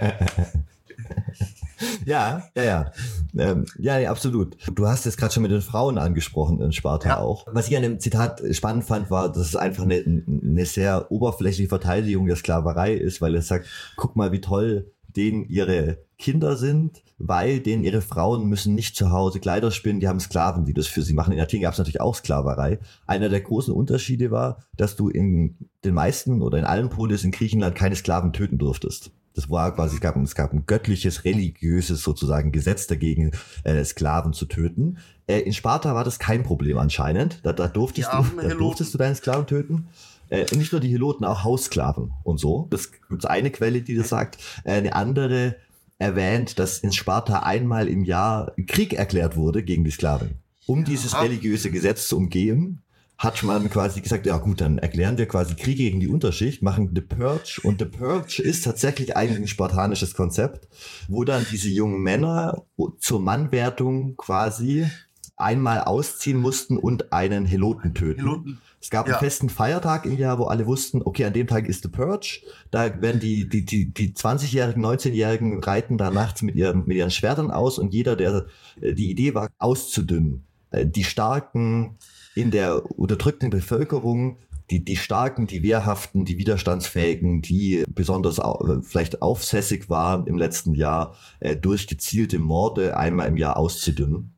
Ja, ja, ja. Ähm, ja, ja, absolut. Du hast es gerade schon mit den Frauen angesprochen in Sparta ja. auch. Was ich an dem Zitat spannend fand, war, dass es einfach eine, eine sehr oberflächliche Verteidigung der Sklaverei ist, weil es sagt, guck mal, wie toll denen ihre Kinder sind, weil denen ihre Frauen müssen nicht zu Hause Kleider spinnen, die haben Sklaven, die das für sie machen. In Athen gab es natürlich auch Sklaverei. Einer der großen Unterschiede war, dass du in den meisten oder in allen Polis in Griechenland keine Sklaven töten durftest. Das war quasi, es gab, es gab ein göttliches, religiöses sozusagen Gesetz dagegen, äh, Sklaven zu töten. Äh, in Sparta war das kein Problem anscheinend. Da, da, durftest, du, da durftest du deinen Sklaven töten. Äh, nicht nur die Heloten, auch Haussklaven und so. Das gibt eine Quelle, die das sagt. Äh, eine andere erwähnt, dass in Sparta einmal im Jahr Krieg erklärt wurde gegen die Sklaven. Um dieses religiöse Gesetz zu umgehen, hat man quasi gesagt, ja gut, dann erklären wir quasi Krieg gegen die Unterschicht, machen The Purge. Und The Purge ist tatsächlich eigentlich ein spartanisches Konzept, wo dann diese jungen Männer zur Mannwertung quasi einmal ausziehen mussten und einen Heloten töten. Heloten. Es gab ja. einen festen Feiertag im Jahr, wo alle wussten, okay, an dem Tag ist The Purge. Da werden die, die, die, die 20-Jährigen, 19-Jährigen reiten da nachts mit ihren, mit ihren Schwertern aus und jeder, der äh, die Idee war, auszudünnen. Äh, die Starken in der unterdrückten Bevölkerung die, die Starken, die Wehrhaften, die Widerstandsfähigen, die besonders au vielleicht aufsässig waren im letzten Jahr, äh, durch gezielte Morde einmal im Jahr auszudünnen.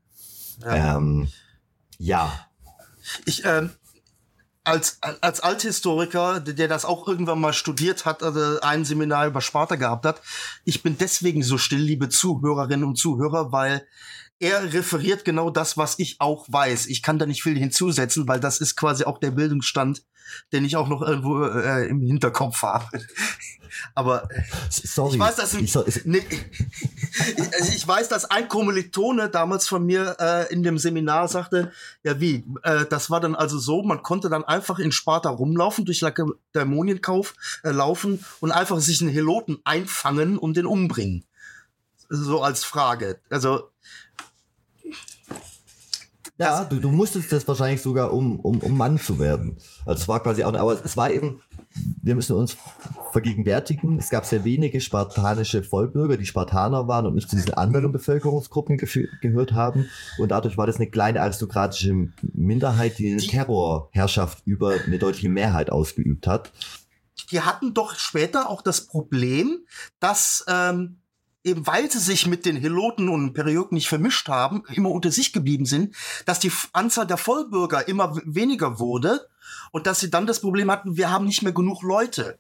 Ja. Ähm, ja. Ich, ähm, als, als Althistoriker, der das auch irgendwann mal studiert hat, also ein Seminar über Sparta gehabt hat, ich bin deswegen so still, liebe Zuhörerinnen und Zuhörer, weil er referiert genau das, was ich auch weiß. Ich kann da nicht viel hinzusetzen, weil das ist quasi auch der Bildungsstand, den ich auch noch irgendwo äh, im Hinterkopf habe. Aber Sorry. ich weiß, dass ich, nee, also ich weiß, dass ein Kommilitone damals von mir äh, in dem Seminar sagte, ja wie, äh, das war dann also so, man konnte dann einfach in Sparta rumlaufen, durch Lakedämonienkauf äh, laufen und einfach sich einen Heloten einfangen und den umbringen. So als Frage. Also ja, du, du musstest das wahrscheinlich sogar, um, um, um Mann zu werden. Also es war quasi auch, aber es war eben, wir müssen uns vergegenwärtigen, es gab sehr wenige spartanische Vollbürger, die Spartaner waren und nicht zu diesen anderen Bevölkerungsgruppen gehört haben. Und dadurch war das eine kleine aristokratische Minderheit, die eine Terrorherrschaft über eine deutliche Mehrheit ausgeübt hat. Die hatten doch später auch das Problem, dass ähm, eben weil sie sich mit den Heloten und Perioden nicht vermischt haben, immer unter sich geblieben sind, dass die Anzahl der Vollbürger immer weniger wurde und dass sie dann das Problem hatten, wir haben nicht mehr genug Leute.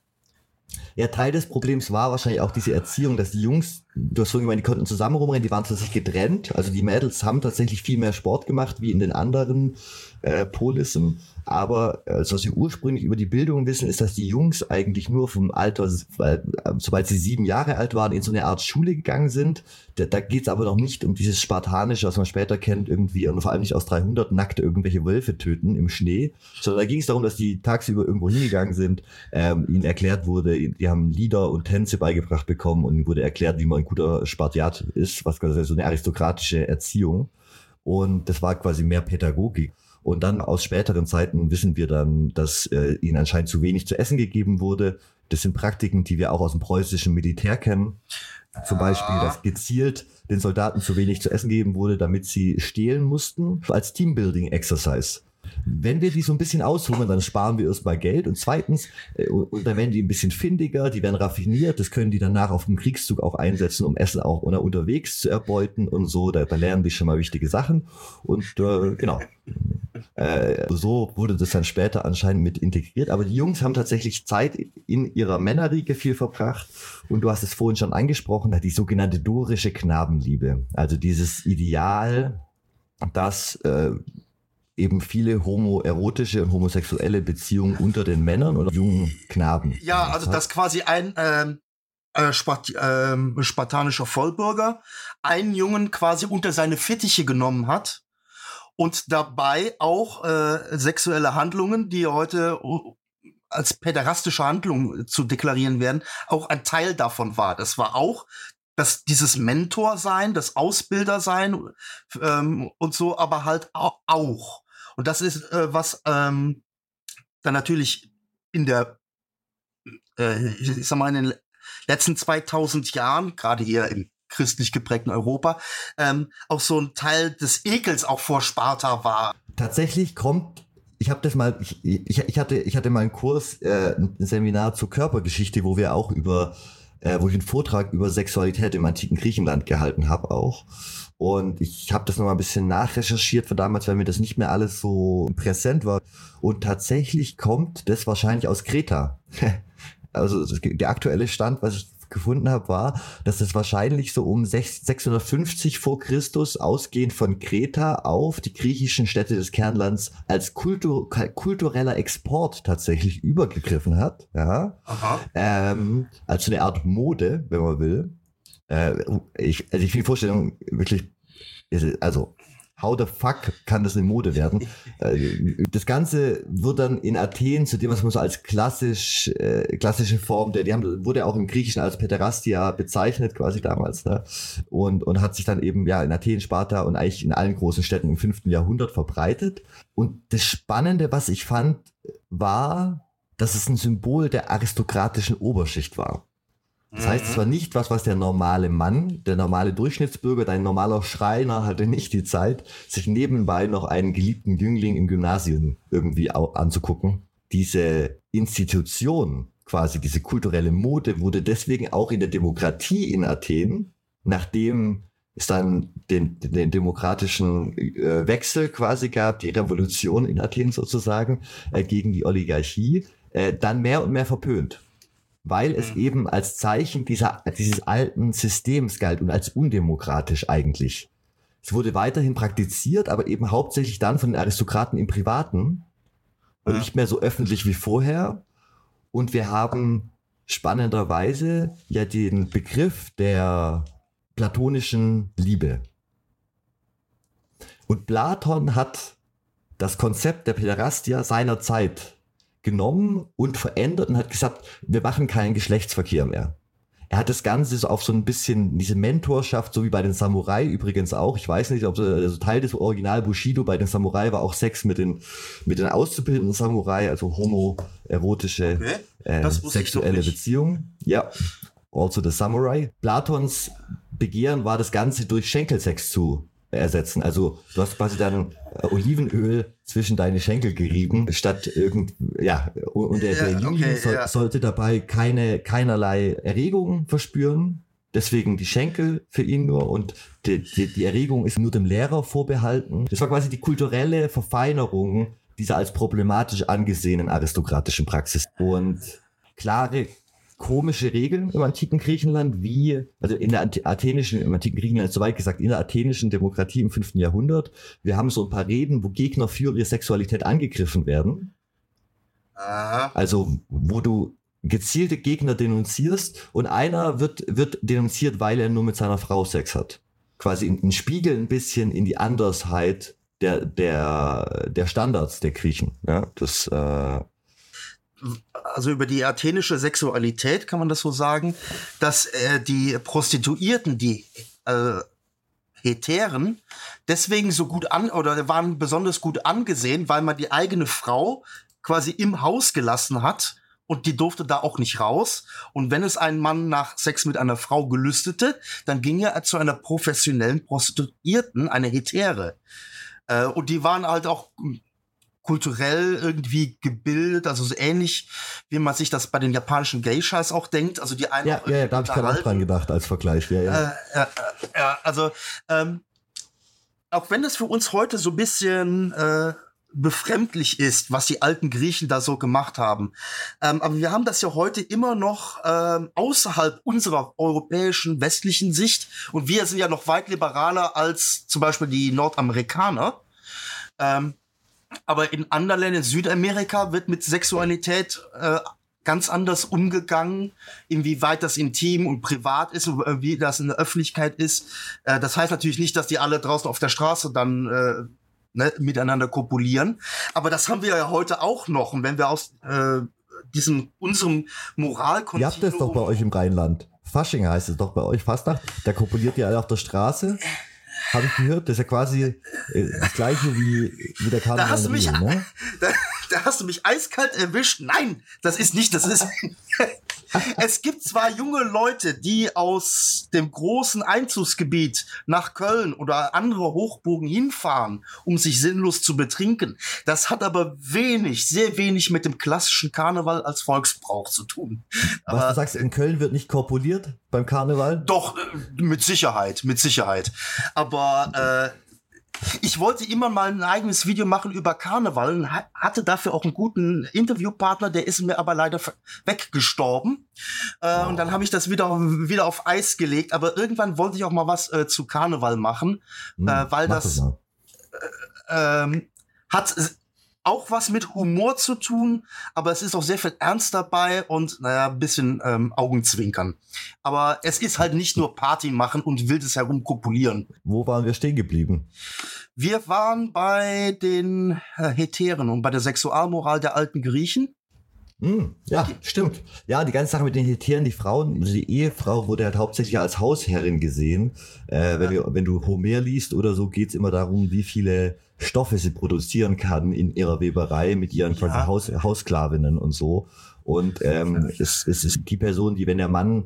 Ja, Teil des Problems war wahrscheinlich auch diese Erziehung, dass die Jungs, du hast vorhin gemeint, die konnten zusammen rumrennen, die waren tatsächlich getrennt. Also die Mädels haben tatsächlich viel mehr Sport gemacht wie in den anderen äh, Polissen. Aber äh, was wir ursprünglich über die Bildung wissen, ist, dass die Jungs eigentlich nur vom Alter, äh, sobald sie sieben Jahre alt waren, in so eine Art Schule gegangen sind. Da, da geht es aber noch nicht um dieses Spartanische, was man später kennt, irgendwie, und vor allem nicht aus 300 nackt irgendwelche Wölfe töten im Schnee, sondern da ging es darum, dass die tagsüber irgendwo hingegangen sind, ähm, ihnen erklärt wurde, die haben Lieder und Tänze beigebracht bekommen und ihnen wurde erklärt, wie man ein guter Spartiat ist, was quasi so eine aristokratische Erziehung. Und das war quasi mehr Pädagogik. Und dann aus späteren Zeiten wissen wir dann, dass äh, ihnen anscheinend zu wenig zu essen gegeben wurde. Das sind Praktiken, die wir auch aus dem preußischen Militär kennen. Zum Beispiel, dass gezielt den Soldaten zu wenig zu essen gegeben wurde, damit sie stehlen mussten, als Teambuilding-Exercise. Wenn wir die so ein bisschen aushungern, dann sparen wir erstmal Geld. Und zweitens, äh, dann werden die ein bisschen findiger, die werden raffiniert, das können die danach auf dem Kriegszug auch einsetzen, um Essen auch oder unterwegs zu erbeuten und so, da, da lernen die schon mal wichtige Sachen. Und äh, genau. Äh, so wurde das dann später anscheinend mit integriert, aber die Jungs haben tatsächlich Zeit in ihrer Männerriege viel verbracht. Und du hast es vorhin schon angesprochen, die sogenannte dorische Knabenliebe, also dieses Ideal, dass äh, eben viele homoerotische und homosexuelle Beziehungen unter den Männern oder jungen Knaben. Ja, also dass quasi ein, ähm, äh, Spart äh, spartanischer Vollbürger, einen Jungen quasi unter seine Fittiche genommen hat und dabei auch äh, sexuelle Handlungen, die heute als päderastische Handlungen zu deklarieren werden, auch ein Teil davon war. Das war auch dass dieses Mentor sein, das Ausbilder sein ähm, und so, aber halt auch. Und das ist äh, was ähm, dann natürlich in der, äh, ich sag mal, in den letzten 2000 Jahren, gerade hier im christlich geprägten Europa, ähm, auch so ein Teil des Ekels auch vor Sparta war. Tatsächlich kommt ich habe das mal, ich, ich, hatte, ich hatte mal einen Kurs, äh, ein Seminar zur Körpergeschichte, wo wir auch über, äh, wo ich einen Vortrag über Sexualität im antiken Griechenland gehalten habe auch. Und ich habe das nochmal ein bisschen nachrecherchiert von damals, weil mir das nicht mehr alles so präsent war. Und tatsächlich kommt das wahrscheinlich aus Kreta. also der aktuelle Stand, was ich gefunden habe, war, dass es wahrscheinlich so um 650 vor Christus ausgehend von Kreta auf die griechischen Städte des Kernlands als Kultur, kultureller Export tatsächlich übergegriffen hat. Ja. Ähm, als eine Art Mode, wenn man will. Äh, ich, also ich finde die Vorstellung wirklich, also how the fuck kann das eine Mode werden? Äh, das Ganze wird dann in Athen zu dem, was man so als klassisch, äh, klassische Form der, die haben, wurde auch im Griechischen als Pederastia bezeichnet, quasi damals, ne? Und, und hat sich dann eben, ja, in Athen, Sparta und eigentlich in allen großen Städten im fünften Jahrhundert verbreitet. Und das Spannende, was ich fand, war, dass es ein Symbol der aristokratischen Oberschicht war. Das heißt, es war nicht was, was der normale Mann, der normale Durchschnittsbürger, dein normaler Schreiner hatte nicht die Zeit, sich nebenbei noch einen geliebten Jüngling im Gymnasium irgendwie anzugucken. Diese Institution, quasi diese kulturelle Mode, wurde deswegen auch in der Demokratie in Athen, nachdem es dann den, den demokratischen äh, Wechsel quasi gab, die Revolution in Athen sozusagen, äh, gegen die Oligarchie, äh, dann mehr und mehr verpönt weil es mhm. eben als Zeichen dieser, dieses alten Systems galt und als undemokratisch eigentlich. Es wurde weiterhin praktiziert, aber eben hauptsächlich dann von den Aristokraten im Privaten und nicht mehr so öffentlich wie vorher. Und wir haben spannenderweise ja den Begriff der platonischen Liebe. Und Platon hat das Konzept der Päderastia seiner Zeit genommen und verändert und hat gesagt, wir machen keinen Geschlechtsverkehr mehr. Er hat das Ganze so auf so ein bisschen diese Mentorschaft, so wie bei den Samurai übrigens auch. Ich weiß nicht, ob also Teil des Original Bushido bei den Samurai war auch Sex mit den mit den auszubildenden Samurai, also homoerotische okay. äh, sexuelle Beziehungen. Ja, also the Samurai. Platons Begehren war das Ganze durch Schenkelsex zu ersetzen. Also du hast quasi dann äh, Olivenöl zwischen deine Schenkel gerieben, statt irgend, ja, und der, der Jüngling okay, so, ja. sollte dabei keine, keinerlei Erregung verspüren. Deswegen die Schenkel für ihn nur und die, die, die Erregung ist nur dem Lehrer vorbehalten. Das war quasi die kulturelle Verfeinerung dieser als problematisch angesehenen aristokratischen Praxis. Und klare komische Regeln im antiken Griechenland, wie, also in der athenischen, im antiken Griechenland ist soweit gesagt, in der athenischen Demokratie im fünften Jahrhundert. Wir haben so ein paar Reden, wo Gegner für ihre Sexualität angegriffen werden. Aha. Also, wo du gezielte Gegner denunzierst und einer wird, wird denunziert, weil er nur mit seiner Frau Sex hat. Quasi ein Spiegel ein bisschen in die Andersheit der, der, der Standards der Griechen. Ja, das, äh, also über die athenische Sexualität kann man das so sagen, dass äh, die Prostituierten, die äh, Heteren, deswegen so gut an oder waren besonders gut angesehen, weil man die eigene Frau quasi im Haus gelassen hat und die durfte da auch nicht raus. Und wenn es ein Mann nach Sex mit einer Frau gelüstete, dann ging er zu einer professionellen Prostituierten, eine Hetäre. Äh, und die waren halt auch kulturell irgendwie gebildet, also so ähnlich, wie man sich das bei den japanischen Geishas auch denkt. Also die einen ja, ja, da habe ich gerade auch dran gedacht als Vergleich. Ja, ja. Äh, äh, ja also ähm, auch wenn es für uns heute so ein bisschen äh, befremdlich ist, was die alten Griechen da so gemacht haben. Ähm, aber wir haben das ja heute immer noch ähm, außerhalb unserer europäischen westlichen Sicht und wir sind ja noch weit liberaler als zum Beispiel die Nordamerikaner. Ähm, aber in anderen Ländern, Südamerika, wird mit Sexualität äh, ganz anders umgegangen, inwieweit das intim und privat ist und wie das in der Öffentlichkeit ist. Äh, das heißt natürlich nicht, dass die alle draußen auf der Straße dann äh, ne, miteinander kopulieren. Aber das haben wir ja heute auch noch. Und wenn wir aus äh, diesem unserem Moralkontinuum... Ihr habt das doch bei euch im Rheinland. Fasching heißt es doch bei euch, Fastnacht. Da kopuliert ihr alle auf der Straße. Habe ich gehört, das ist ja quasi äh, das gleiche wie, wie der Karneval. Da hast, du mich, ne? da, da hast du mich eiskalt erwischt. Nein, das ist nicht, das ist. es gibt zwar junge Leute, die aus dem großen Einzugsgebiet nach Köln oder andere Hochburgen hinfahren, um sich sinnlos zu betrinken. Das hat aber wenig, sehr wenig mit dem klassischen Karneval als Volksbrauch zu tun. Was aber, du sagst, in Köln wird nicht korpuliert beim Karneval? Doch, äh, mit Sicherheit, mit Sicherheit. Aber äh, ich wollte immer mal ein eigenes Video machen über Karneval und hatte dafür auch einen guten Interviewpartner, der ist mir aber leider weggestorben. Äh, Und dann habe ich das wieder, wieder auf Eis gelegt. Aber irgendwann wollte ich auch mal was äh, zu Karneval machen, hm, äh, weil das, das äh, ähm, hat auch was mit Humor zu tun, aber es ist auch sehr viel Ernst dabei und naja, ein bisschen ähm, Augenzwinkern. Aber es ist halt nicht nur Party machen und wildes herumkopulieren. Wo waren wir stehen geblieben? Wir waren bei den äh, Heteren und bei der Sexualmoral der alten Griechen. Mm, ja, stimmt. Ja, die ganze Sache mit den Heteren, die Frauen, also die Ehefrau wurde halt hauptsächlich als Hausherrin gesehen. Äh, wenn, ja. du, wenn du Homer liest oder so, geht's immer darum, wie viele Stoffe sie produzieren kann in ihrer Weberei mit ihren ja. Haus, Haussklavinnen und so. Und ähm, es, es ist die Person, die, wenn der Mann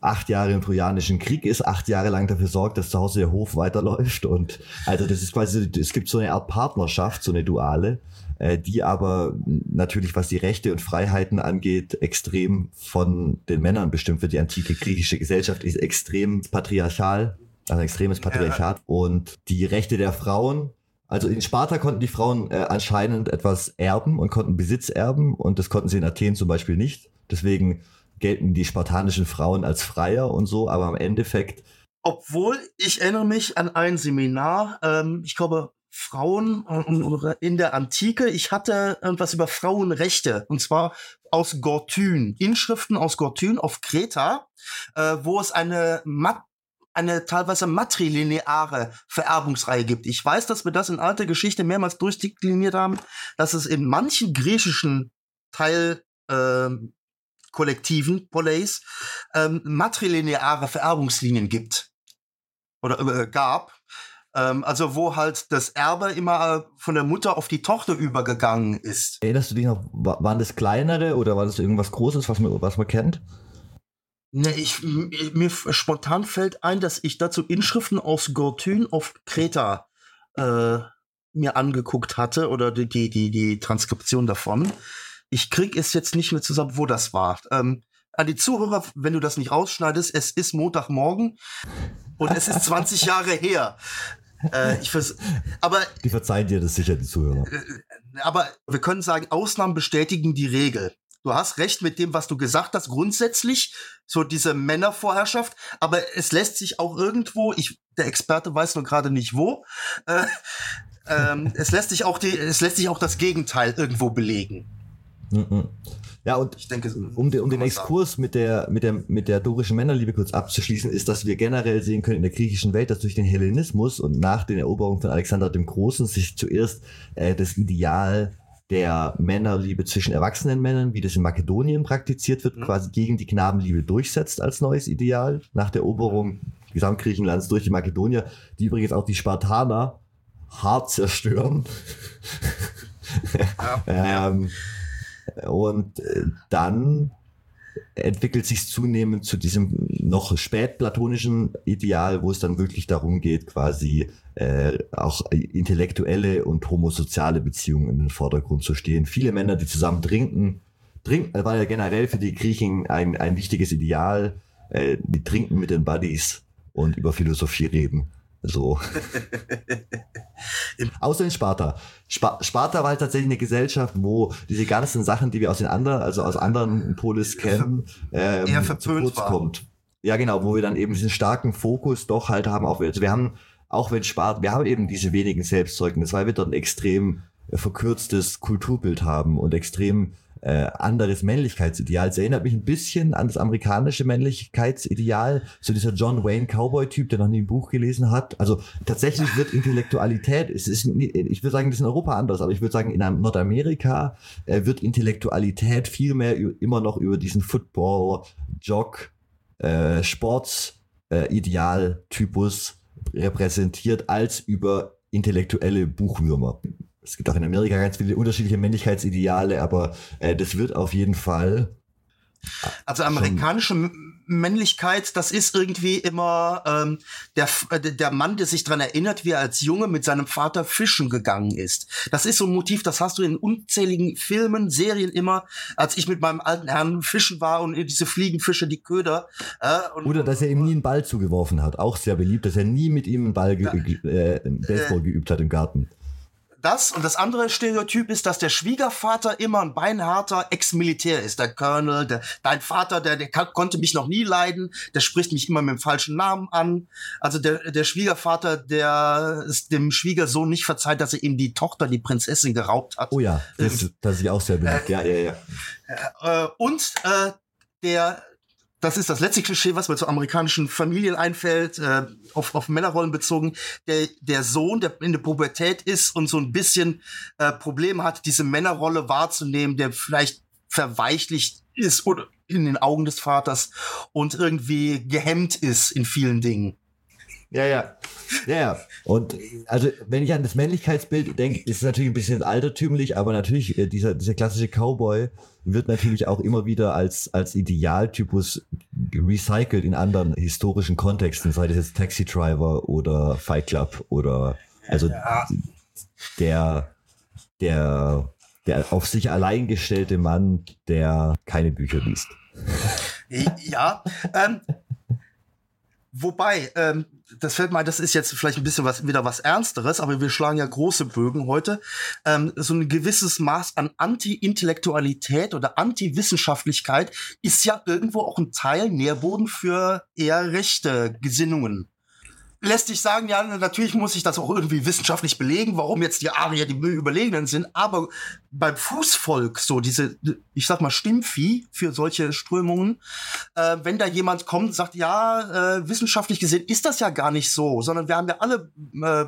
acht Jahre im Trojanischen Krieg ist, acht Jahre lang dafür sorgt, dass zu Hause der Hof weiterläuft. Und also das ist quasi, es gibt so eine Art Partnerschaft, so eine Duale, äh, die aber natürlich, was die Rechte und Freiheiten angeht, extrem von den Männern bestimmt wird. Die antike griechische Gesellschaft ist extrem patriarchal, also extremes Patriarchat. Ja. Und die Rechte der Frauen also in Sparta konnten die Frauen äh, anscheinend etwas erben und konnten Besitz erben und das konnten sie in Athen zum Beispiel nicht. Deswegen gelten die spartanischen Frauen als Freier und so, aber im Endeffekt. Obwohl, ich erinnere mich an ein Seminar, ähm, ich glaube, Frauen in der Antike. Ich hatte etwas über Frauenrechte und zwar aus Gortyn, Inschriften aus Gortyn auf Kreta, äh, wo es eine Mat eine teilweise matrilineare Vererbungsreihe gibt. Ich weiß, dass wir das in alter Geschichte mehrmals durchdekliniert haben, dass es in manchen griechischen Teil äh, Kollektiven, ähm, matrilineare Vererbungslinien gibt oder äh, gab. Ähm, also wo halt das Erbe immer von der Mutter auf die Tochter übergegangen ist. Erinnerst du dich noch, waren das kleinere oder war das irgendwas Großes, was man, was man kennt? Ne, ich, mir spontan fällt ein, dass ich dazu Inschriften aus Gortyn auf Kreta äh, mir angeguckt hatte oder die, die, die, Transkription davon. Ich krieg es jetzt nicht mehr zusammen, wo das war. Ähm, an die Zuhörer, wenn du das nicht rausschneidest, es ist Montagmorgen und es ist 20 Jahre her. Äh, ich vers aber die verzeihen dir das sicher, die Zuhörer. Äh, aber wir können sagen, Ausnahmen bestätigen die Regel du hast recht mit dem, was du gesagt hast, grundsätzlich, so diese Männervorherrschaft, aber es lässt sich auch irgendwo, ich, der Experte weiß nur gerade nicht wo, äh, ähm, es lässt sich auch die, es lässt sich auch das Gegenteil irgendwo belegen. Mhm. Ja, und ich denke, um, den, um den Exkurs mit der, mit, der, mit der dorischen Männerliebe kurz abzuschließen, ist, dass wir generell sehen können in der griechischen Welt, dass durch den Hellenismus und nach den Eroberungen von Alexander dem Großen sich zuerst äh, das Ideal der Männerliebe zwischen erwachsenen Männern, wie das in Makedonien praktiziert wird, mhm. quasi gegen die Knabenliebe durchsetzt als neues Ideal nach der Eroberung Gesamtgriechenlands durch die Makedonier, die übrigens auch die Spartaner hart zerstören. Ja. ähm, und äh, dann entwickelt sich zunehmend zu diesem noch spätplatonischen Ideal, wo es dann wirklich darum geht, quasi äh, auch intellektuelle und homosoziale Beziehungen in den Vordergrund zu stehen. Viele Männer, die zusammen trinken, trinken war ja generell für die Griechen ein, ein wichtiges Ideal. Äh, die trinken mit den Buddies und über Philosophie reden. So. Außer in Sparta. Sp Sparta war halt tatsächlich eine Gesellschaft, wo diese ganzen Sachen, die wir aus den anderen, also aus anderen Polis kennen, ähm, eher zu kurz war. kommt. Ja, genau, wo wir dann eben diesen starken Fokus doch halt haben auf, also wir haben, auch wenn Sparta, wir haben eben diese wenigen Selbstzeugnisse, weil wir dort ein extrem äh, verkürztes Kulturbild haben und extrem äh, anderes Männlichkeitsideal. Es erinnert mich ein bisschen an das amerikanische Männlichkeitsideal, so dieser John Wayne Cowboy-Typ, der noch nie ein Buch gelesen hat. Also tatsächlich wird Intellektualität, es ist, ich würde sagen, das ist in Europa anders, aber ich würde sagen, in Nordamerika äh, wird Intellektualität viel mehr immer noch über diesen Football, Jog, äh, Sports, äh, Idealtypus repräsentiert als über intellektuelle Buchwürmer. Es gibt auch in Amerika ganz viele unterschiedliche Männlichkeitsideale, aber äh, das wird auf jeden Fall. Also amerikanische Männlichkeit, das ist irgendwie immer ähm, der, äh, der Mann, der sich daran erinnert, wie er als Junge mit seinem Vater fischen gegangen ist. Das ist so ein Motiv, das hast du in unzähligen Filmen, Serien immer, als ich mit meinem alten Herrn fischen war und diese Fliegenfische, die Köder. Äh, Oder dass er ihm nie einen Ball zugeworfen hat. Auch sehr beliebt, dass er nie mit ihm einen Ball, ge äh, Baseball äh, geübt hat im Garten das und das andere Stereotyp ist, dass der Schwiegervater immer ein beinharter Ex-Militär ist. Der Colonel, der, dein Vater, der, der konnte mich noch nie leiden, der spricht mich immer mit dem falschen Namen an. Also der, der Schwiegervater, der ist dem Schwiegersohn nicht verzeiht, dass er ihm die Tochter, die Prinzessin, geraubt hat. Oh ja, das, ähm, das ist auch sehr beliebt. Äh, ja, ja, ja. Äh, und äh, der das ist das letzte Klischee, was mir zu amerikanischen Familien einfällt, äh, auf, auf Männerrollen bezogen. Der, der Sohn, der in der Pubertät ist und so ein bisschen äh, Probleme hat, diese Männerrolle wahrzunehmen, der vielleicht verweichlicht ist oder in den Augen des Vaters und irgendwie gehemmt ist in vielen Dingen. Ja, ja. Ja, ja. Und also, wenn ich an das Männlichkeitsbild denke, ist es natürlich ein bisschen altertümlich, aber natürlich, äh, dieser, dieser klassische Cowboy wird natürlich auch immer wieder als, als Idealtypus recycelt in anderen historischen Kontexten, sei das jetzt Taxi Driver oder Fight Club oder also ja. der, der, der auf sich allein gestellte Mann, der keine Bücher liest. Ja, ähm, Wobei, ähm, das fällt mal, das ist jetzt vielleicht ein bisschen was, wieder was Ernsteres, aber wir schlagen ja große Bögen heute. Ähm, so ein gewisses Maß an Anti-Intellektualität oder Anti-Wissenschaftlichkeit ist ja irgendwo auch ein Teil Nährboden für eher rechte Gesinnungen lässt sich sagen, ja, natürlich muss ich das auch irgendwie wissenschaftlich belegen, warum jetzt die Arier die Überlegenen sind, aber beim Fußvolk, so diese, ich sag mal, Stimmvieh für solche Strömungen, äh, wenn da jemand kommt sagt, ja, äh, wissenschaftlich gesehen ist das ja gar nicht so, sondern wir haben ja alle äh,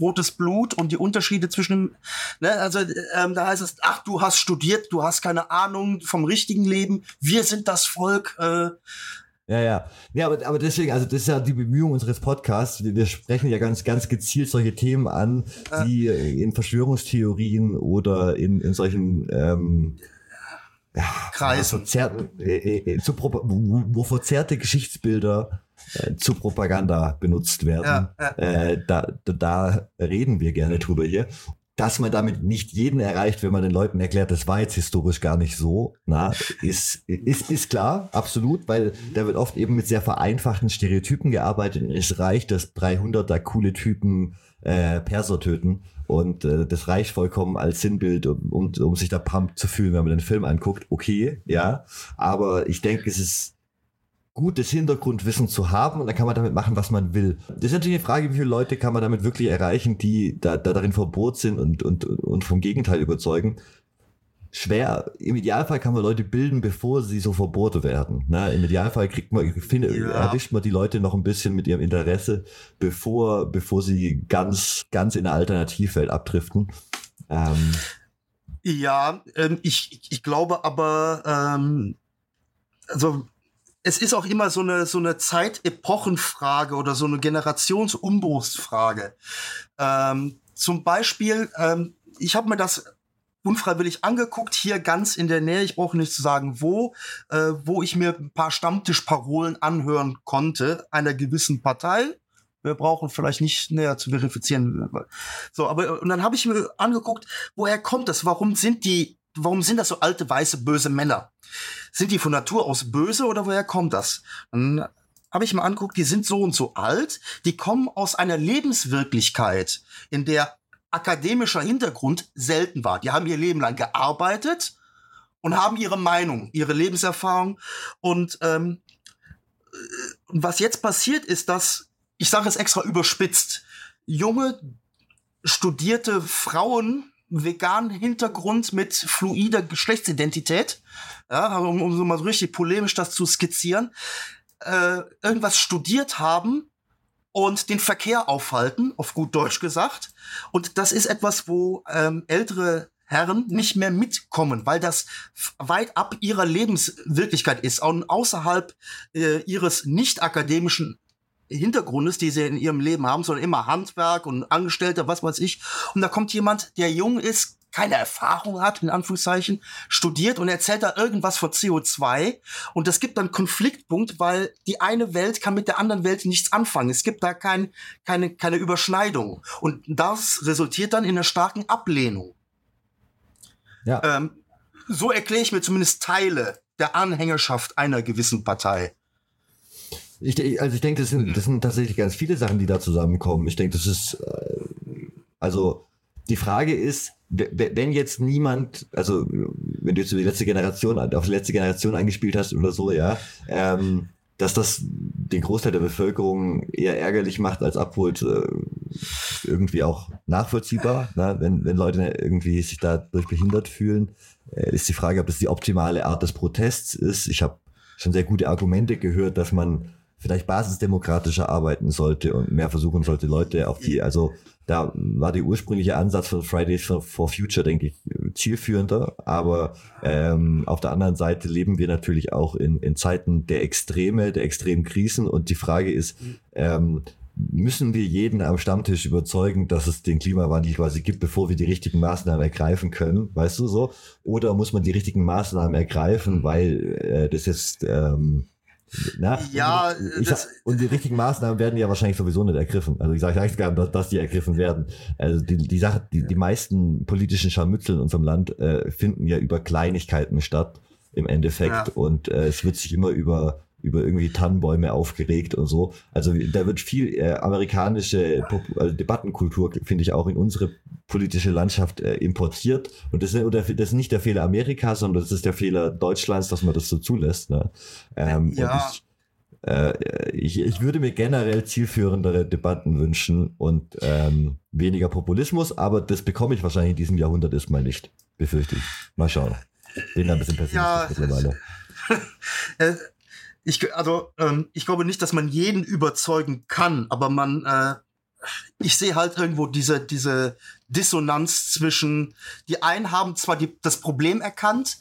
rotes Blut und die Unterschiede zwischen, ne, also ähm, da heißt es, ach, du hast studiert, du hast keine Ahnung vom richtigen Leben, wir sind das Volk, äh, ja, ja. Ja, aber, aber deswegen, also das ist ja die Bemühung unseres Podcasts. Wir, wir sprechen ja ganz, ganz gezielt solche Themen an, die in Verschwörungstheorien oder in, in solchen ähm, ja, Kreisen, verzerrte, äh, äh, zu, wo, wo verzerrte Geschichtsbilder äh, zu Propaganda benutzt werden. Ja, ja. Äh, da, da, da reden wir gerne drüber hier dass man damit nicht jeden erreicht, wenn man den Leuten erklärt, das war jetzt historisch gar nicht so, na, ist, ist, ist klar, absolut, weil da wird oft eben mit sehr vereinfachten Stereotypen gearbeitet. Es reicht, dass 300 da coole Typen äh, Perser töten und äh, das reicht vollkommen als Sinnbild, um, um, um sich da pumped zu fühlen, wenn man den Film anguckt. Okay, ja, aber ich denke, es ist gutes Hintergrundwissen zu haben und dann kann man damit machen, was man will. Das ist natürlich eine Frage, wie viele Leute kann man damit wirklich erreichen, die da, da darin verbot sind und, und, und vom Gegenteil überzeugen. Schwer. Im Idealfall kann man Leute bilden, bevor sie so verboten werden. Na, Im Idealfall kriegt man, finde, ja. erwischt man die Leute noch ein bisschen mit ihrem Interesse, bevor, bevor sie ganz, ganz in eine Alternativwelt abdriften. Ähm, ja, ähm, ich, ich glaube aber, ähm, also es ist auch immer so eine, so eine Zeitepochenfrage oder so eine Generationsumbruchsfrage. Ähm, zum Beispiel, ähm, ich habe mir das unfreiwillig angeguckt, hier ganz in der Nähe, ich brauche nicht zu sagen wo, äh, wo ich mir ein paar Stammtischparolen anhören konnte einer gewissen Partei. Wir brauchen vielleicht nicht näher zu verifizieren. So, aber und dann habe ich mir angeguckt, woher kommt das? Warum sind die, warum sind das so alte weiße böse Männer? Sind die von Natur aus böse oder woher kommt das? Dann habe ich mal angeguckt, die sind so und so alt, die kommen aus einer Lebenswirklichkeit, in der akademischer Hintergrund selten war. Die haben ihr Leben lang gearbeitet und haben ihre Meinung, ihre Lebenserfahrung. Und ähm, was jetzt passiert ist, dass, ich sage es extra überspitzt, junge, studierte Frauen veganen Hintergrund mit fluider Geschlechtsidentität, ja, um, um so mal richtig polemisch das zu skizzieren, äh, irgendwas studiert haben und den Verkehr aufhalten, auf gut Deutsch gesagt. Und das ist etwas, wo ähm, ältere Herren nicht mehr mitkommen, weil das weit ab ihrer Lebenswirklichkeit ist und außerhalb äh, ihres nicht akademischen Hintergrundes, die sie in ihrem Leben haben, sondern immer Handwerk und Angestellte, was weiß ich. Und da kommt jemand, der jung ist, keine Erfahrung hat, in Anführungszeichen, studiert und erzählt da irgendwas von CO2. Und das gibt dann Konfliktpunkt, weil die eine Welt kann mit der anderen Welt nichts anfangen. Es gibt da kein, keine, keine Überschneidung. Und das resultiert dann in einer starken Ablehnung. Ja. Ähm, so erkläre ich mir zumindest Teile der Anhängerschaft einer gewissen Partei. Ich, also ich denke, das sind, das sind tatsächlich ganz viele Sachen, die da zusammenkommen. Ich denke, das ist, äh, also die Frage ist, wenn jetzt niemand, also wenn du jetzt die letzte Generation, auf die letzte Generation eingespielt hast oder so, ja, ähm, dass das den Großteil der Bevölkerung eher ärgerlich macht als abholt, äh, irgendwie auch nachvollziehbar. Ne? Wenn, wenn Leute irgendwie sich dadurch behindert fühlen, äh, ist die Frage, ob das die optimale Art des Protests ist. Ich habe schon sehr gute Argumente gehört, dass man vielleicht basisdemokratischer arbeiten sollte und mehr versuchen sollte, Leute auf die, also da war der ursprüngliche Ansatz von Fridays for, Future, denke ich, zielführender. Aber ähm, auf der anderen Seite leben wir natürlich auch in, in Zeiten der Extreme, der extremen Krisen. Und die Frage ist, ähm, müssen wir jeden am Stammtisch überzeugen, dass es den Klimawandel quasi gibt, bevor wir die richtigen Maßnahmen ergreifen können, weißt du so? Oder muss man die richtigen Maßnahmen ergreifen, weil äh, das jetzt ähm, na, ja, ich, das, und die richtigen Maßnahmen werden ja wahrscheinlich sowieso nicht ergriffen. Also ich sage eigentlich gar nicht, dass die ergriffen werden. Also die, die Sache, die, die meisten politischen Scharmützel in unserem Land äh, finden ja über Kleinigkeiten statt im Endeffekt ja. und äh, es wird sich immer über über irgendwie Tannenbäume aufgeregt und so. Also da wird viel äh, amerikanische Pop also Debattenkultur, finde ich, auch in unsere politische Landschaft äh, importiert. Und das ist, das ist nicht der Fehler Amerikas, sondern das ist der Fehler Deutschlands, dass man das so zulässt. Ne? Ähm, ja. Ich, äh, ich, ich würde mir generell zielführendere Debatten wünschen und ähm, weniger Populismus, aber das bekomme ich wahrscheinlich in diesem Jahrhundert erstmal nicht, befürchte ich. Mal schauen. Bin da ein bisschen pessimistisch ja, mittlerweile. Ich, also, ähm, ich glaube nicht, dass man jeden überzeugen kann, aber man, äh, ich sehe halt irgendwo diese, diese Dissonanz zwischen, die einen haben zwar die, das Problem erkannt,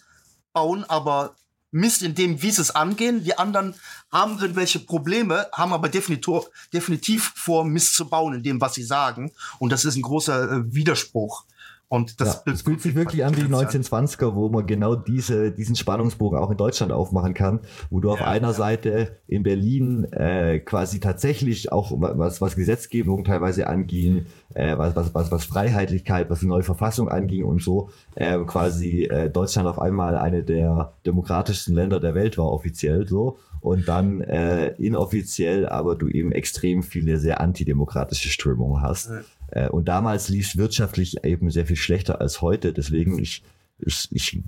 bauen aber Mist in dem, wie sie es angehen, die anderen haben irgendwelche Probleme, haben aber definitiv, definitiv vor, Mist zu bauen in dem, was sie sagen. Und das ist ein großer äh, Widerspruch. Und das, ja, fühlt sich wirklich an wie die 1920er, wo man genau diese, diesen Spannungsbogen auch in Deutschland aufmachen kann, wo du ja, auf einer ja. Seite in Berlin äh, quasi tatsächlich auch was, was Gesetzgebung teilweise anging, äh, was, was, was, was Freiheitlichkeit, was die neue Verfassung anging und so, äh, quasi äh, Deutschland auf einmal eine der demokratischsten Länder der Welt war, offiziell so. Und dann äh, inoffiziell, aber du eben extrem viele sehr antidemokratische Strömungen hast. Äh, und damals lief es wirtschaftlich eben sehr viel schlechter als heute. Deswegen, ich, ich, ich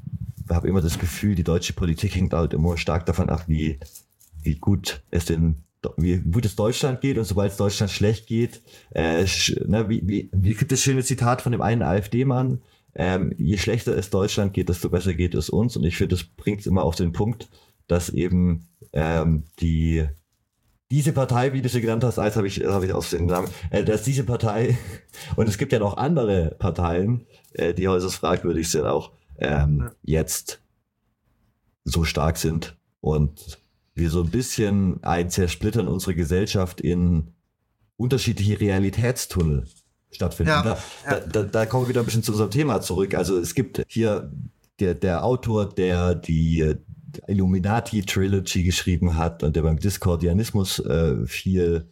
habe immer das Gefühl, die deutsche Politik hängt halt immer stark davon ab, wie, wie gut es denn wie gut es Deutschland geht und sobald es Deutschland schlecht geht, äh, ne, wie, wie, wie gibt das schöne Zitat von dem einen AfD-Mann, ähm, je schlechter es Deutschland geht, desto besser geht es uns. Und ich finde, das bringt es immer auf den Punkt, dass eben ähm, die diese Partei, wie du sie genannt hast, als habe ich, hab ich aus den Namen, äh, dass diese Partei, und es gibt ja noch andere Parteien, äh, die äußerst fragwürdig sind, auch ähm, jetzt so stark sind und wir so ein bisschen ein Zersplittern unserer Gesellschaft in unterschiedliche Realitätstunnel stattfinden. Ja, da, ja. Da, da, da kommen wir wieder ein bisschen zu unserem Thema zurück. Also es gibt hier der, der Autor, der die Illuminati Trilogy geschrieben hat und der beim Discordianismus äh, viel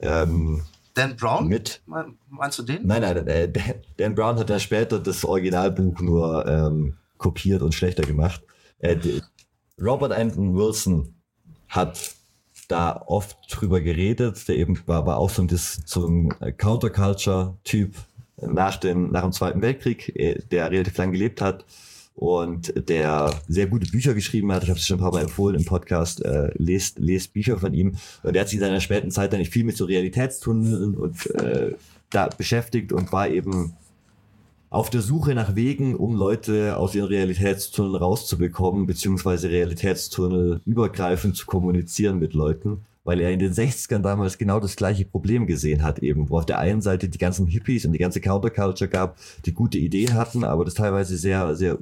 ähm, Dan Brown? Mit. Meinst du den? Nein, nein, äh, Dan Brown hat ja später das Originalbuch nur ähm, kopiert und schlechter gemacht. Äh, Robert Anton Wilson hat da oft drüber geredet, der eben war, war auch so ein, so ein Counterculture-Typ nach, dem, nach dem Zweiten Weltkrieg, äh, der relativ lang gelebt hat und der sehr gute Bücher geschrieben hat. Ich habe es schon ein paar Mal empfohlen im Podcast. Äh, lest, lest Bücher von ihm. Und der hat sich in seiner späten Zeit dann nicht viel mit so Realitätstunneln und äh, da beschäftigt und war eben auf der Suche nach Wegen, um Leute aus ihren Realitätstunneln rauszubekommen, beziehungsweise Realitätstunnel übergreifend zu kommunizieren mit Leuten weil er in den 60ern damals genau das gleiche Problem gesehen hat, eben, wo auf der einen Seite die ganzen Hippies und die ganze Counterculture gab, die gute Ideen hatten, aber das teilweise sehr, sehr,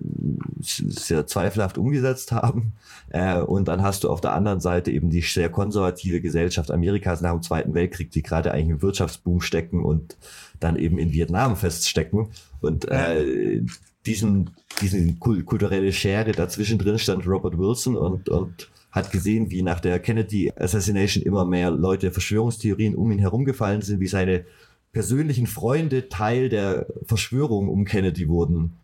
sehr zweifelhaft umgesetzt haben. Äh, und dann hast du auf der anderen Seite eben die sehr konservative Gesellschaft Amerikas nach dem Zweiten Weltkrieg, die gerade eigentlich im Wirtschaftsboom stecken und dann eben in Vietnam feststecken. Und äh, diesen, diesen kulturelle Schere dazwischen drin stand Robert Wilson und, und hat gesehen, wie nach der Kennedy Assassination immer mehr Leute Verschwörungstheorien um ihn herumgefallen sind, wie seine persönlichen Freunde Teil der Verschwörung um Kennedy wurden,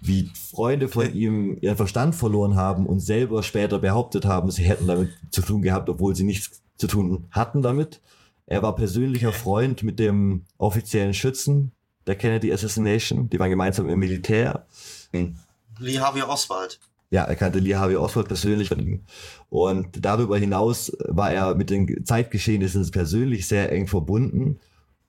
wie Freunde von ihm ihren Verstand verloren haben und selber später behauptet haben, sie hätten damit zu tun gehabt, obwohl sie nichts zu tun hatten damit. Er war persönlicher Freund mit dem offiziellen Schützen der Kennedy Assassination. Die waren gemeinsam im Militär. Lee Harvey Oswald. Ja, er kannte Lee Harvey Oswald persönlich. Und darüber hinaus war er mit den Zeitgeschehnissen persönlich sehr eng verbunden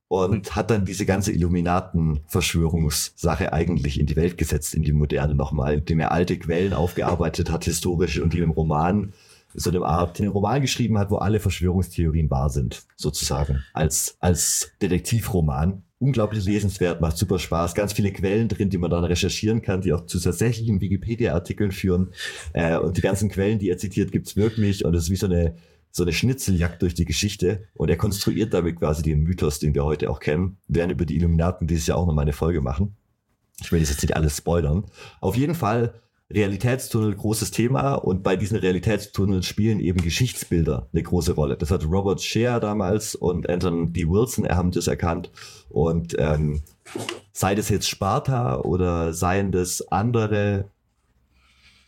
und hat dann diese ganze Illuminaten-Verschwörungssache eigentlich in die Welt gesetzt, in die Moderne nochmal, indem er alte Quellen aufgearbeitet hat, historische und die im Roman so eine Art den Roman geschrieben hat, wo alle Verschwörungstheorien wahr sind, sozusagen, als, als Detektivroman unglaublich lesenswert, macht super Spaß, ganz viele Quellen drin, die man dann recherchieren kann, die auch zu tatsächlichen Wikipedia-Artikeln führen. Äh, und die ganzen Quellen, die er zitiert, gibt's wirklich und es ist wie so eine so eine Schnitzeljagd durch die Geschichte und er konstruiert damit quasi den Mythos, den wir heute auch kennen. Wir werden über die Illuminaten dieses Jahr auch nochmal eine Folge machen. Ich will jetzt nicht alles spoilern. Auf jeden Fall Realitätstunnel großes Thema und bei diesen Realitätstunneln spielen eben Geschichtsbilder eine große Rolle. Das hat Robert Shea damals und Anton D. Wilson er haben das erkannt und ähm, sei das jetzt Sparta oder seien das andere